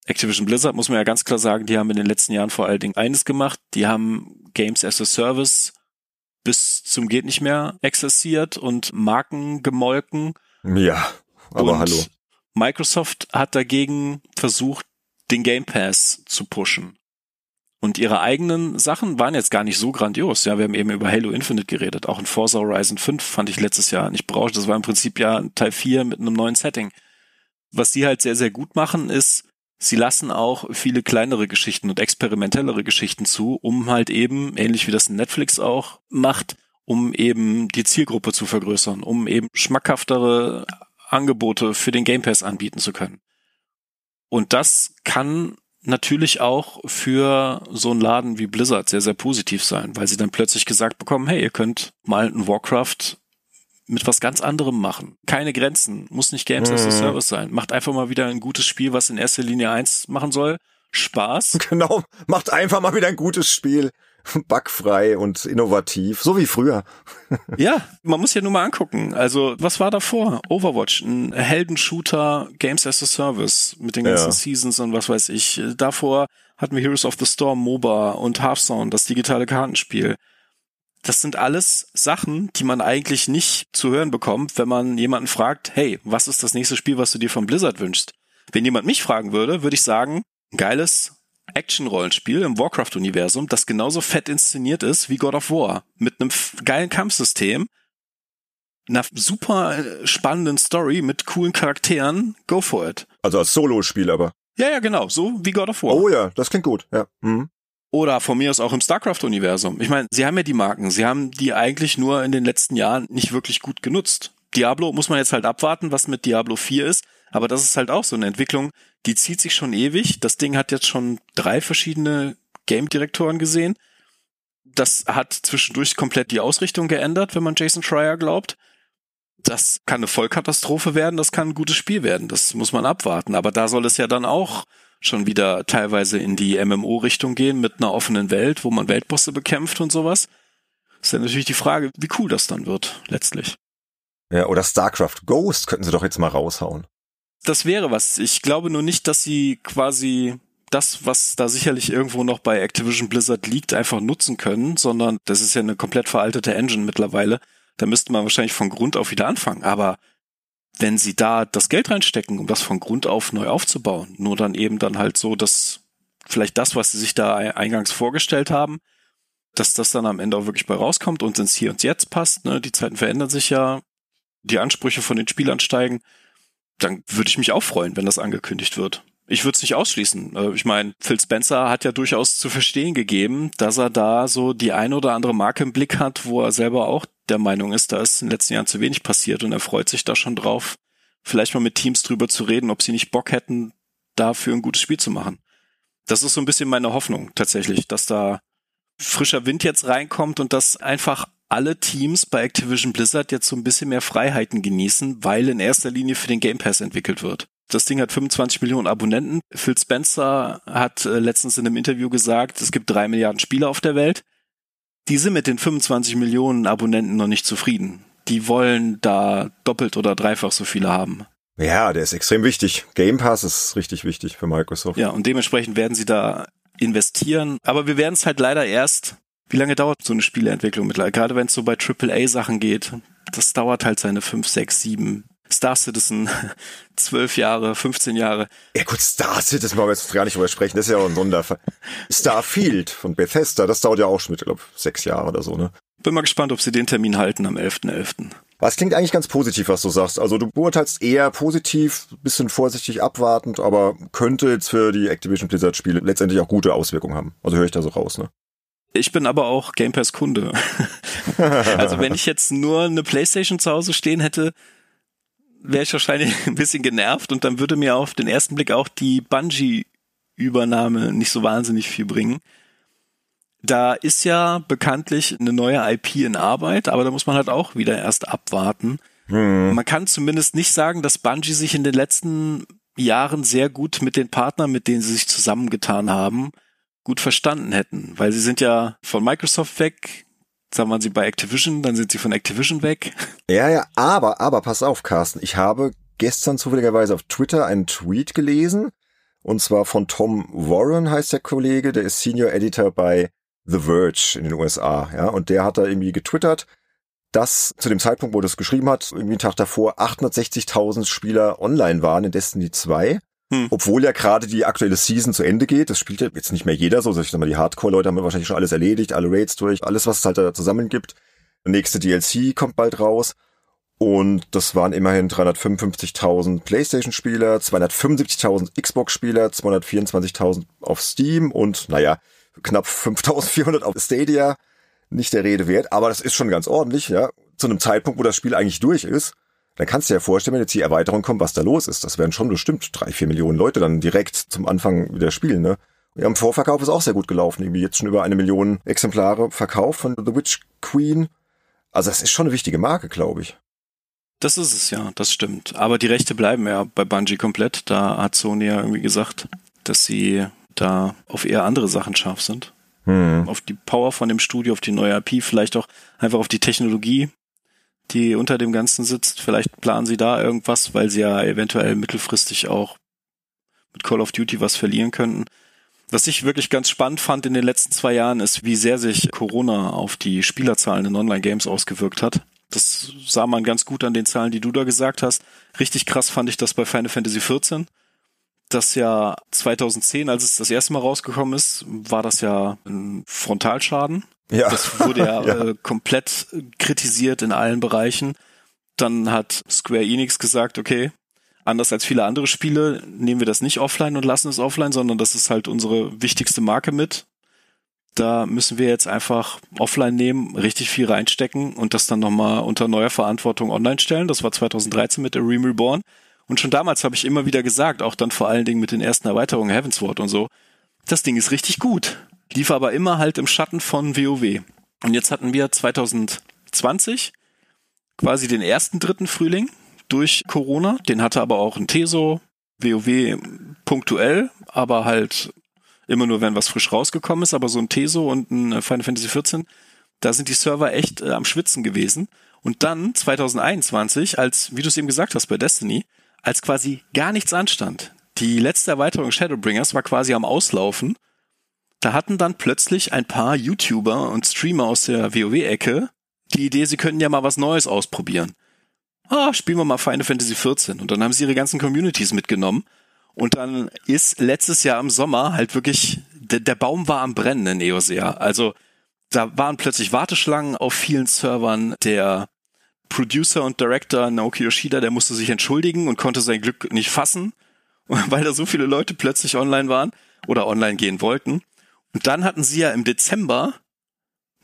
Activision Blizzard, muss man ja ganz klar sagen, die haben in den letzten Jahren vor allen Dingen eines gemacht, die haben Games as a Service bis zum geht nicht mehr exerziert und Marken gemolken. Ja, aber und hallo. Microsoft hat dagegen versucht, den Game Pass zu pushen. Und ihre eigenen Sachen waren jetzt gar nicht so grandios. Ja, wir haben eben über Halo Infinite geredet. Auch in Forza Horizon 5 fand ich letztes Jahr nicht braucht. Das war im Prinzip ja Teil 4 mit einem neuen Setting. Was die halt sehr, sehr gut machen, ist, sie lassen auch viele kleinere Geschichten und experimentellere Geschichten zu, um halt eben, ähnlich wie das Netflix auch macht, um eben die Zielgruppe zu vergrößern, um eben schmackhaftere Angebote für den Game Pass anbieten zu können. Und das kann natürlich auch für so einen Laden wie Blizzard sehr, sehr positiv sein, weil sie dann plötzlich gesagt bekommen, hey, ihr könnt mal ein Warcraft mit was ganz anderem machen. Keine Grenzen, muss nicht Games as a mhm. Service sein. Macht einfach mal wieder ein gutes Spiel, was in erster Linie eins machen soll. Spaß. [laughs] Genau, macht einfach mal wieder ein gutes Spiel. [laughs] Bugfrei und innovativ, so wie früher. [laughs] ja, man muss ja nur mal angucken. Also, was war davor? Overwatch, ein Heldenshooter, Games as a Service mit den ganzen ja. Seasons und was weiß ich. Davor hatten wir Heroes of the Storm, MOBA und Hearthstone, das digitale Kartenspiel. Das sind alles Sachen, die man eigentlich nicht zu hören bekommt, wenn man jemanden fragt, hey, was ist das nächste Spiel, was du dir von Blizzard wünschst? Wenn jemand mich fragen würde, würde ich sagen, geiles Action-Rollenspiel im Warcraft-Universum, das genauso fett inszeniert ist wie God of War. Mit einem geilen Kampfsystem, einer super äh, spannenden Story mit coolen Charakteren. Go for it. Also als Solo-Spiel aber. Ja, ja, genau. So wie God of War. Oh ja, das klingt gut. Ja. Mhm. Oder von mir aus auch im StarCraft-Universum. Ich meine, sie haben ja die Marken. Sie haben die eigentlich nur in den letzten Jahren nicht wirklich gut genutzt. Diablo muss man jetzt halt abwarten, was mit Diablo 4 ist. Aber das ist halt auch so eine Entwicklung, die zieht sich schon ewig. Das Ding hat jetzt schon drei verschiedene Game-Direktoren gesehen. Das hat zwischendurch komplett die Ausrichtung geändert, wenn man Jason Schreier glaubt. Das kann eine Vollkatastrophe werden, das kann ein gutes Spiel werden. Das muss man abwarten. Aber da soll es ja dann auch schon wieder teilweise in die MMO-Richtung gehen mit einer offenen Welt, wo man Weltbosse bekämpft und sowas. Ist ja natürlich die Frage, wie cool das dann wird, letztlich. Ja, oder StarCraft Ghost könnten sie doch jetzt mal raushauen. Das wäre was. Ich glaube nur nicht, dass sie quasi das, was da sicherlich irgendwo noch bei Activision Blizzard liegt, einfach nutzen können, sondern das ist ja eine komplett veraltete Engine mittlerweile. Da müsste man wahrscheinlich von Grund auf wieder anfangen. Aber wenn sie da das Geld reinstecken, um das von Grund auf neu aufzubauen, nur dann eben dann halt so, dass vielleicht das, was sie sich da eingangs vorgestellt haben, dass das dann am Ende auch wirklich bei rauskommt und ins Hier und Jetzt passt. Ne? Die Zeiten verändern sich ja, die Ansprüche von den Spielern steigen. Dann würde ich mich auch freuen, wenn das angekündigt wird. Ich würde es nicht ausschließen. Äh, ich meine, Phil Spencer hat ja durchaus zu verstehen gegeben, dass er da so die ein oder andere Marke im Blick hat, wo er selber auch der Meinung ist, da ist in den letzten Jahren zu wenig passiert und er freut sich da schon drauf, vielleicht mal mit Teams drüber zu reden, ob sie nicht Bock hätten, dafür ein gutes Spiel zu machen. Das ist so ein bisschen meine Hoffnung tatsächlich, dass da frischer Wind jetzt reinkommt und dass einfach alle Teams bei Activision Blizzard jetzt so ein bisschen mehr Freiheiten genießen, weil in erster Linie für den Game Pass entwickelt wird. Das Ding hat 25 Millionen Abonnenten. Phil Spencer hat äh, letztens in einem Interview gesagt, es gibt drei Milliarden Spieler auf der Welt die sind mit den 25 Millionen Abonnenten noch nicht zufrieden. Die wollen da doppelt oder dreifach so viele haben. Ja, der ist extrem wichtig. Game Pass ist richtig wichtig für Microsoft. Ja, und dementsprechend werden sie da investieren. Aber wir werden es halt leider erst, wie lange dauert so eine Spieleentwicklung mittlerweile? Gerade wenn es so bei AAA-Sachen geht, das dauert halt seine fünf, sechs, sieben Star Citizen, [laughs] zwölf Jahre, 15 Jahre. Ja gut, Star Citizen wollen wir jetzt gar nicht drüber sprechen, das ist ja auch ein Sonderfall. Starfield von Bethesda, das dauert ja auch schon mit, ich glaube, sechs Jahre oder so, ne? Bin mal gespannt, ob sie den Termin halten am 11.11. .11. Was klingt eigentlich ganz positiv, was du sagst. Also du beurteilst eher positiv, bisschen vorsichtig abwartend, aber könnte jetzt für die Activision Blizzard Spiele letztendlich auch gute Auswirkungen haben. Also höre ich da so raus, ne? Ich bin aber auch Game Pass Kunde. [laughs] also wenn ich jetzt nur eine Playstation zu Hause stehen hätte, wäre ich wahrscheinlich [laughs] ein bisschen genervt und dann würde mir auf den ersten Blick auch die Bungie-Übernahme nicht so wahnsinnig viel bringen. Da ist ja bekanntlich eine neue IP in Arbeit, aber da muss man halt auch wieder erst abwarten. Hm. Man kann zumindest nicht sagen, dass Bungie sich in den letzten Jahren sehr gut mit den Partnern, mit denen sie sich zusammengetan haben, gut verstanden hätten, weil sie sind ja von Microsoft weg, dann waren sie bei Activision, dann sind sie von Activision weg. Ja, ja, aber, aber pass auf, Carsten. Ich habe gestern zufälligerweise auf Twitter einen Tweet gelesen. Und zwar von Tom Warren heißt der Kollege, der ist Senior Editor bei The Verge in den USA. Ja, und der hat da irgendwie getwittert, dass zu dem Zeitpunkt, wo er das geschrieben hat, irgendwie einen Tag davor 860.000 Spieler online waren in Destiny 2 hm. Obwohl ja gerade die aktuelle Season zu Ende geht. Das spielt ja jetzt nicht mehr jeder so. Ich sag mal, die Hardcore-Leute haben wahrscheinlich schon alles erledigt, alle Raids durch, alles, was es halt da zusammen gibt. Der nächste DLC kommt bald raus. Und das waren immerhin 355.000 PlayStation-Spieler, 275.000 Xbox-Spieler, 224.000 auf Steam und, naja, knapp 5.400 auf Stadia. Nicht der Rede wert, aber das ist schon ganz ordentlich, ja. Zu einem Zeitpunkt, wo das Spiel eigentlich durch ist dann kannst du dir ja vorstellen, wenn jetzt die Erweiterung kommt, was da los ist. Das werden schon bestimmt drei, vier Millionen Leute dann direkt zum Anfang wieder spielen, ne? Ja, im Vorverkauf ist auch sehr gut gelaufen. Irgendwie jetzt schon über eine Million Exemplare verkauft von The Witch Queen. Also das ist schon eine wichtige Marke, glaube ich. Das ist es ja, das stimmt. Aber die Rechte bleiben ja bei Bungie komplett. Da hat Sony ja irgendwie gesagt, dass sie da auf eher andere Sachen scharf sind. Hm. Auf die Power von dem Studio, auf die neue IP, vielleicht auch einfach auf die Technologie, die unter dem Ganzen sitzt. Vielleicht planen sie da irgendwas, weil sie ja eventuell mittelfristig auch mit Call of Duty was verlieren könnten. Was ich wirklich ganz spannend fand in den letzten zwei Jahren ist, wie sehr sich Corona auf die Spielerzahlen in Online-Games ausgewirkt hat. Das sah man ganz gut an den Zahlen, die du da gesagt hast. Richtig krass fand ich das bei Final Fantasy XIV. Das ja 2010, als es das erste Mal rausgekommen ist, war das ja ein Frontalschaden. Ja. Das wurde ja, [laughs] ja. Äh, komplett kritisiert in allen Bereichen. Dann hat Square Enix gesagt, okay, anders als viele andere Spiele nehmen wir das nicht offline und lassen es offline, sondern das ist halt unsere wichtigste Marke mit. Da müssen wir jetzt einfach offline nehmen, richtig viel reinstecken und das dann nochmal unter neuer Verantwortung online stellen. Das war 2013 mit A Realm Reborn. Und schon damals habe ich immer wieder gesagt, auch dann vor allen Dingen mit den ersten Erweiterungen Heavensward und so, das Ding ist richtig gut. Lief aber immer halt im Schatten von WoW. Und jetzt hatten wir 2020 quasi den ersten dritten Frühling durch Corona. Den hatte aber auch ein Teso, WoW punktuell, aber halt immer nur, wenn was frisch rausgekommen ist. Aber so ein Teso und ein Final Fantasy XIV, da sind die Server echt äh, am Schwitzen gewesen. Und dann 2021, als, wie du es eben gesagt hast, bei Destiny, als quasi gar nichts anstand. Die letzte Erweiterung Shadowbringers war quasi am Auslaufen. Da hatten dann plötzlich ein paar YouTuber und Streamer aus der WoW-Ecke die Idee, sie könnten ja mal was Neues ausprobieren ah, spielen wir mal Final Fantasy 14. Und dann haben sie ihre ganzen Communities mitgenommen. Und dann ist letztes Jahr im Sommer halt wirklich, der, der Baum war am Brennen in Eosea. Also da waren plötzlich Warteschlangen auf vielen Servern. Der Producer und Director Naoki Yoshida, der musste sich entschuldigen und konnte sein Glück nicht fassen, [laughs] weil da so viele Leute plötzlich online waren oder online gehen wollten. Und dann hatten sie ja im Dezember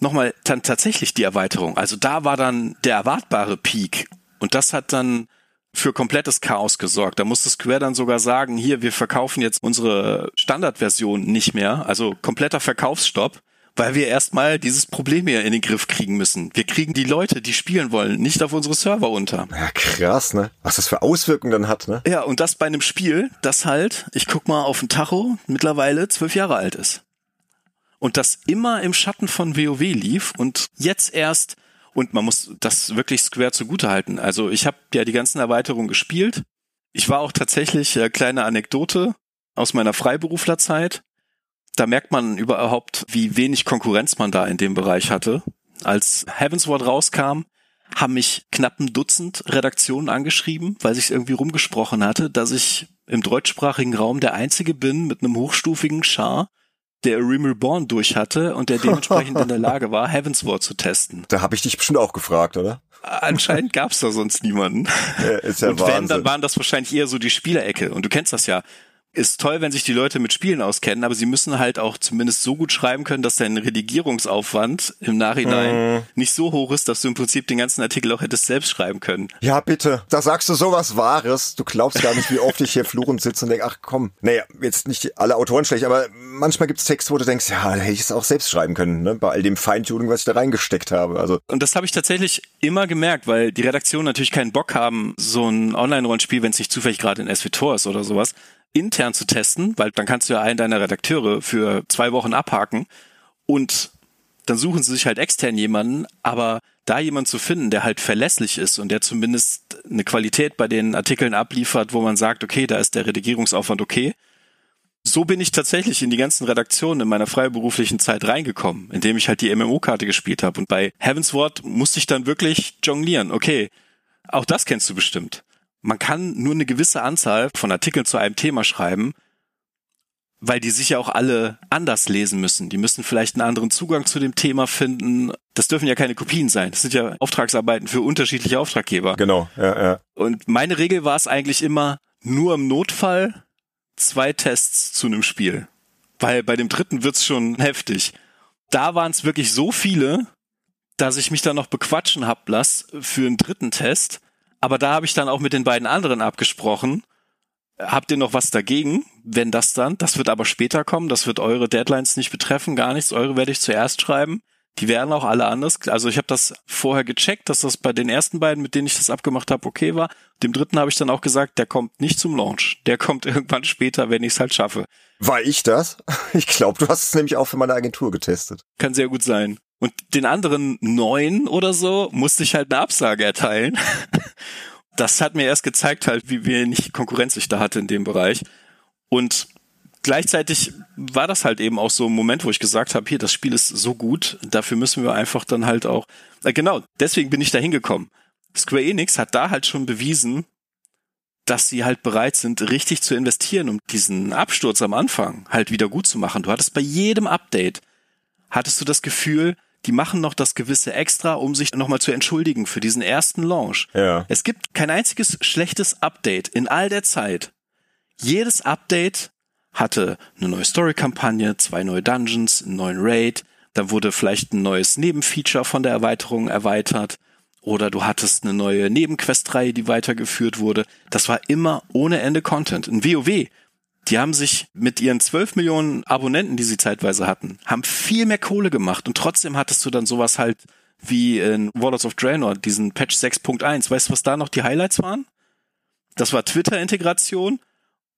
nochmal dann tatsächlich die Erweiterung. Also da war dann der erwartbare Peak und das hat dann für komplettes Chaos gesorgt. Da musste Square dann sogar sagen, hier, wir verkaufen jetzt unsere Standardversion nicht mehr, also kompletter Verkaufsstopp, weil wir erstmal dieses Problem hier in den Griff kriegen müssen. Wir kriegen die Leute, die spielen wollen, nicht auf unsere Server unter. Ja, krass, ne? Was das für Auswirkungen dann hat, ne? Ja, und das bei einem Spiel, das halt, ich guck mal auf den Tacho, mittlerweile zwölf Jahre alt ist. Und das immer im Schatten von WoW lief und jetzt erst und man muss das wirklich Square zugute halten. Also ich habe ja die ganzen Erweiterungen gespielt. Ich war auch tatsächlich, äh, kleine Anekdote aus meiner Freiberuflerzeit. Da merkt man überhaupt, wie wenig Konkurrenz man da in dem Bereich hatte. Als Heavensward rauskam, haben mich knapp ein Dutzend Redaktionen angeschrieben, weil sich irgendwie rumgesprochen hatte, dass ich im deutschsprachigen Raum der Einzige bin mit einem hochstufigen Char, der Realm Reborn durch hatte und der dementsprechend in der Lage war, Heavensward zu testen. Da habe ich dich bestimmt auch gefragt, oder? Anscheinend gab's da sonst niemanden. Ja, ist ja und Wahnsinn. wenn, dann waren das wahrscheinlich eher so die Spielerecke. Und du kennst das ja ist toll, wenn sich die Leute mit Spielen auskennen, aber sie müssen halt auch zumindest so gut schreiben können, dass dein Redigierungsaufwand im Nachhinein mhm. nicht so hoch ist, dass du im Prinzip den ganzen Artikel auch hättest selbst schreiben können. Ja, bitte. Da sagst du sowas Wahres. Du glaubst gar nicht, wie oft ich hier fluchend sitze und denke, ach komm, naja, jetzt nicht alle Autoren schlecht, aber manchmal gibt's Texte, wo du denkst, ja, da hätte ich es auch selbst schreiben können, ne? bei all dem Feintuning, was ich da reingesteckt habe. Also Und das habe ich tatsächlich immer gemerkt, weil die Redaktionen natürlich keinen Bock haben, so ein Online-Rollenspiel, wenn es nicht zufällig gerade in SWTOR ist oder sowas, intern zu testen, weil dann kannst du ja einen deiner Redakteure für zwei Wochen abhaken und dann suchen sie sich halt extern jemanden, aber da jemand zu finden, der halt verlässlich ist und der zumindest eine Qualität bei den Artikeln abliefert, wo man sagt, okay, da ist der Redigierungsaufwand okay. So bin ich tatsächlich in die ganzen Redaktionen in meiner freiberuflichen Zeit reingekommen, indem ich halt die MMO-Karte gespielt habe. Und bei Heavensward musste ich dann wirklich jonglieren. Okay, auch das kennst du bestimmt man kann nur eine gewisse Anzahl von Artikeln zu einem Thema schreiben, weil die sich ja auch alle anders lesen müssen. Die müssen vielleicht einen anderen Zugang zu dem Thema finden. Das dürfen ja keine Kopien sein. Das sind ja Auftragsarbeiten für unterschiedliche Auftraggeber. Genau, ja, ja. Und meine Regel war es eigentlich immer, nur im Notfall zwei Tests zu einem Spiel. Weil bei dem dritten wird's schon heftig. Da waren es wirklich so viele, dass ich mich da noch bequatschen hab lass für einen dritten Test aber da habe ich dann auch mit den beiden anderen abgesprochen. Habt ihr noch was dagegen, wenn das dann? Das wird aber später kommen. Das wird eure Deadlines nicht betreffen, gar nichts. Eure werde ich zuerst schreiben. Die wären auch alle anders. Also ich habe das vorher gecheckt, dass das bei den ersten beiden, mit denen ich das abgemacht habe, okay war. Dem dritten habe ich dann auch gesagt, der kommt nicht zum Launch. Der kommt [laughs] irgendwann später, wenn ich es halt schaffe. War ich das? [laughs] Ich glaube, du hast es nämlich auch für meine Agentur getestet. Kann sehr gut sein. Und den anderen neun oder so musste ich halt eine Absage erteilen. [laughs] Das hat mir erst gezeigt halt, wie wenig Konkurrenz ich da hatte in dem Bereich. Und gleichzeitig war das halt eben auch so ein Moment, wo ich gesagt habe, hier, das Spiel ist so gut, dafür müssen wir einfach dann halt auch, äh, genau, deswegen bin ich da hingekommen. Square Enix hat da halt schon bewiesen, dass sie halt bereit sind, richtig zu investieren, um diesen Absturz am Anfang halt wieder gut zu machen. Du hattest bei jedem Update, hattest du das Gefühl, die machen noch das gewisse Extra, um sich nochmal zu entschuldigen für diesen ersten Launch. Ja. Es gibt kein einziges schlechtes Update in all der Zeit. Jedes Update hatte eine neue Story-Kampagne, zwei neue Dungeons, einen neuen Raid, dann wurde vielleicht ein neues Nebenfeature von der Erweiterung erweitert oder du hattest eine neue Nebenquestreihe, die weitergeführt wurde. Das war immer ohne Ende Content. Ein WoW, die haben sich mit ihren 12 Millionen Abonnenten, die sie zeitweise hatten, haben viel mehr Kohle gemacht und trotzdem hattest du dann sowas halt wie in Warlords of Draenor, diesen Patch 6.1. Weißt du, was da noch die Highlights waren? Das war Twitter-Integration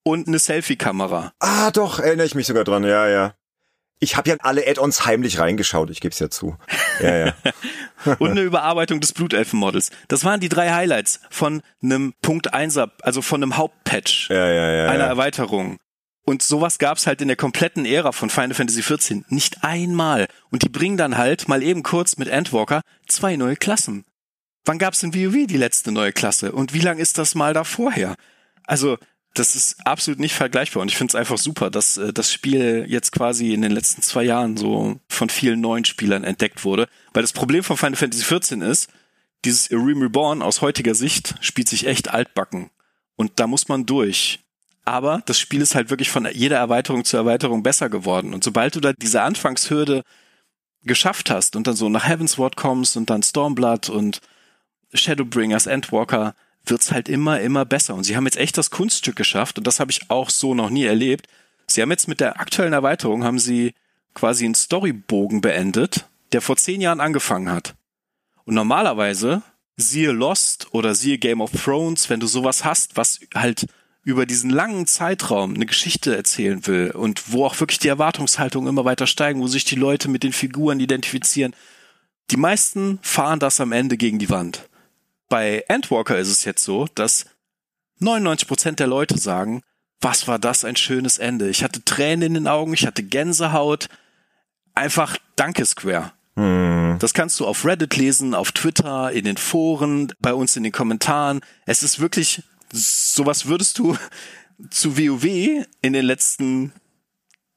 und eine Selfie-Kamera. Ah, doch, erinnere ich mich sogar dran, ja, ja. Ich habe ja alle Add-ons heimlich reingeschaut, ich gebe es ja zu. Ja, ja. [laughs] und eine Überarbeitung des Blutelfen-Models. Das waren die drei Highlights von einem Punkt 1 also von einem Hauptpatch, ja, einer. Erweiterung. Und sowas gab's halt in der kompletten Ära von Final Fantasy XIV nicht einmal. Und die bringen dann halt mal eben kurz mit Endwalker zwei neue Klassen. Wann gab's in WoW die letzte neue Klasse? Und wie lang ist das mal da vorher? Also, das ist absolut nicht vergleichbar und ich finde es einfach super, dass äh, das Spiel jetzt quasi in den letzten zwei Jahren so von vielen neuen Spielern entdeckt wurde. Weil das Problem von Final Fantasy XIV ist, dieses Irem Reborn aus heutiger Sicht spielt sich echt altbacken. Und da muss man durch. Aber das Spiel ist halt wirklich von jeder Erweiterung zu Erweiterung besser geworden. Und sobald du da diese Anfangshürde geschafft hast und dann so nach Heavensward kommst und dann Stormblood und Shadowbringers, Endwalker, wird's halt immer, immer besser. Und sie haben jetzt echt das Kunststück geschafft und das habe ich auch so noch nie erlebt. Sie haben jetzt mit der aktuellen Erweiterung haben sie quasi einen Storybogen beendet, der vor zehn Jahren angefangen hat. Und normalerweise, siehe Lost oder siehe Game of Thrones, wenn du sowas hast, was halt über diesen langen Zeitraum eine Geschichte erzählen will und wo auch wirklich die Erwartungshaltungen immer weiter steigen, wo sich die Leute mit den Figuren identifizieren. Die meisten fahren das am Ende gegen die Wand. Bei Endwalker ist es jetzt so, dass 99% der Leute sagen, was war das ein schönes Ende. Ich hatte Tränen in den Augen, ich hatte Gänsehaut. Einfach danke Square. Hm. Das kannst du auf Reddit lesen, auf Twitter, in den Foren, bei uns in den Kommentaren. Es ist wirklich, sowas würdest du [laughs] zu WoW in den letzten,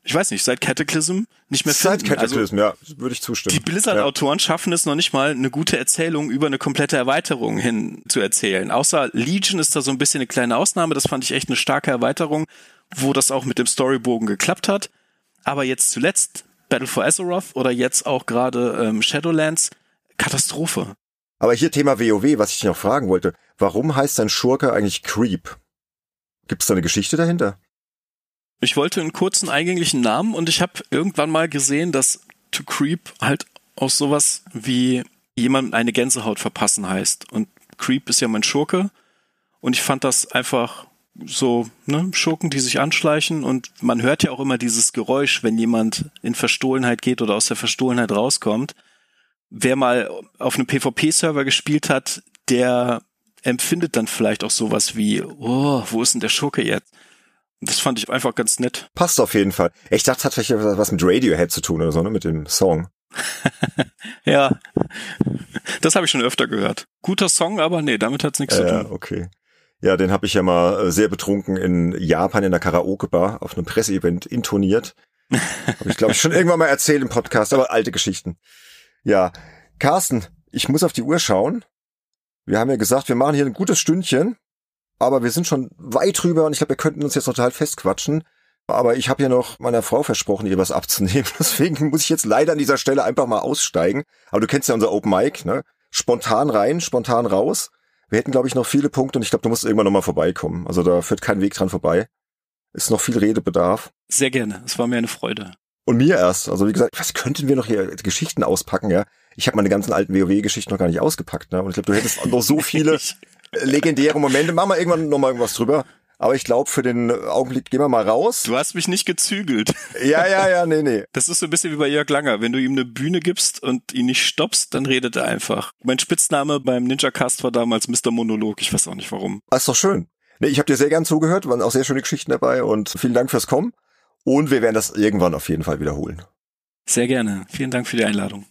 ich weiß nicht, seit Cataclysm nicht mehr Seit finden. Cataclysm, ja, würde ich zustimmen. Die Blizzard-Autoren schaffen es noch nicht mal, eine gute Erzählung über eine komplette Erweiterung hin zu erzählen. Außer Legion ist da so ein bisschen eine kleine Ausnahme. Das fand ich echt eine starke Erweiterung, wo das auch mit dem Storybogen geklappt hat. Aber jetzt zuletzt Battle for Azeroth oder jetzt auch gerade ähm, Shadowlands, Katastrophe. Aber hier Thema WoW, was ich dich noch fragen wollte. Warum heißt dein Schurke eigentlich Creep? Gibt es da eine Geschichte dahinter? Ich wollte einen kurzen eingänglichen Namen und ich habe irgendwann mal gesehen, dass To Creep halt aus sowas wie jemand eine Gänsehaut verpassen heißt. Und Creep ist ja mein Schurke. Und ich fand das einfach so, ne, Schurken, die sich anschleichen und man hört ja auch immer dieses Geräusch, wenn jemand in Verstohlenheit geht oder aus der Verstohlenheit rauskommt. Wer mal auf einem PvP-Server gespielt hat, der empfindet dann vielleicht auch sowas wie, oh, wo ist denn der Schurke jetzt? Das fand ich einfach ganz nett. Passt auf jeden Fall. Ich dachte, hat vielleicht was mit Radiohead zu tun oder so, ne, mit dem Song. [laughs] ja, das habe ich schon öfter gehört. Guter Song, aber nee, damit hat's nichts äh, zu tun. okay. Ja, den habe ich ja mal äh, sehr betrunken in Japan in der Karaoke-Bar auf einem Presseevent intoniert. habe ich, glaube ich, schon [laughs] irgendwann mal erzählt im Podcast, aber alte Geschichten. Ja, Carsten, ich muss auf die Uhr schauen. Wir haben ja gesagt, wir machen hier ein gutes Stündchen, aber wir sind schon weit drüber und ich glaube, wir könnten uns jetzt total festquatschen. Aber ich habe ja noch meiner Frau versprochen, ihr was abzunehmen. [laughs] Deswegen muss ich jetzt leider an dieser Stelle einfach mal aussteigen. Aber du kennst ja unser Open Mic, ne? Spontan rein, spontan raus. Wir hätten, glaube ich, noch viele Punkte und ich glaube, du musst irgendwann nochmal vorbeikommen. Also da führt kein Weg dran vorbei. Ist noch viel Redebedarf. Sehr gerne. Es war mir eine Freude. Und mir erst. Also wie gesagt, was könnten wir noch hier Geschichten auspacken, ja? Ich habe meine ganzen alten WoW-Geschichten noch gar nicht ausgepackt, ne? Und ich glaube, du hättest noch so [laughs] viele legendäre Momente. Machen wir irgendwann noch mal irgendwas drüber. Aber ich glaube, für den Augenblick gehen wir mal raus. Du hast mich nicht gezügelt. [laughs] Ja, ja, ja, nee, nee. Das ist so ein bisschen wie bei Jörg Langer. Wenn du ihm eine Bühne gibst und ihn nicht stoppst, dann redet er einfach. Mein Spitzname beim Ninja Cast war damals Mr. Monolog. Ich weiß auch nicht warum. Das ist doch schön. Nee, ich habe dir sehr gern zugehört, waren auch sehr schöne Geschichten dabei und vielen Dank fürs Kommen. Und wir werden das irgendwann auf jeden Fall wiederholen. Sehr gerne. Vielen Dank für die Einladung.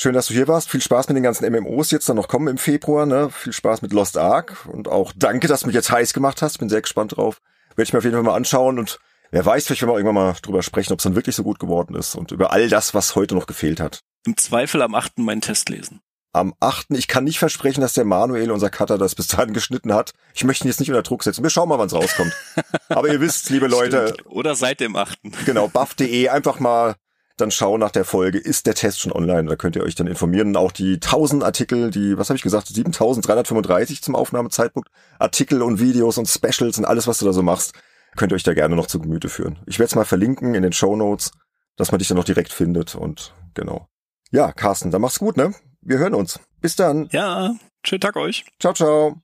Schön, dass du hier warst. Viel Spaß mit den ganzen MMOs jetzt dann noch kommen im Februar. Ne? Viel Spaß mit Lost Ark. Und auch danke, dass du mich jetzt heiß gemacht hast. Bin sehr gespannt drauf. Werde ich mir auf jeden Fall mal anschauen. Und wer weiß, vielleicht werden wir irgendwann mal drüber sprechen, ob es dann wirklich so gut geworden ist. Und über all das, was heute noch gefehlt hat. Im Zweifel am 8. meinen Test lesen. Am 8. Ich kann nicht versprechen, dass der Manuel, unser Cutter, das bis dahin geschnitten hat. Ich möchte ihn jetzt nicht unter Druck setzen. Wir schauen mal, wann es rauskommt. [laughs] Aber ihr wisst, liebe Leute. Stimmt. Oder seit dem 8. Genau, buff.de einfach mal dann schauen nach der Folge, ist der Test schon online? Da könnt ihr euch dann informieren. Auch die 1000 Artikel, die, was habe ich gesagt, 7335 zum Aufnahmezeitpunkt, Artikel und Videos und Specials und alles, was du da so machst, könnt ihr euch da gerne noch zu Gemüte führen. Ich werde es mal verlinken in den Show Notes, dass man dich dann noch direkt findet und genau. Ja, Carsten, dann mach's gut, ne? Wir hören uns. Bis dann. Ja, schönen Tag euch. Ciao, ciao.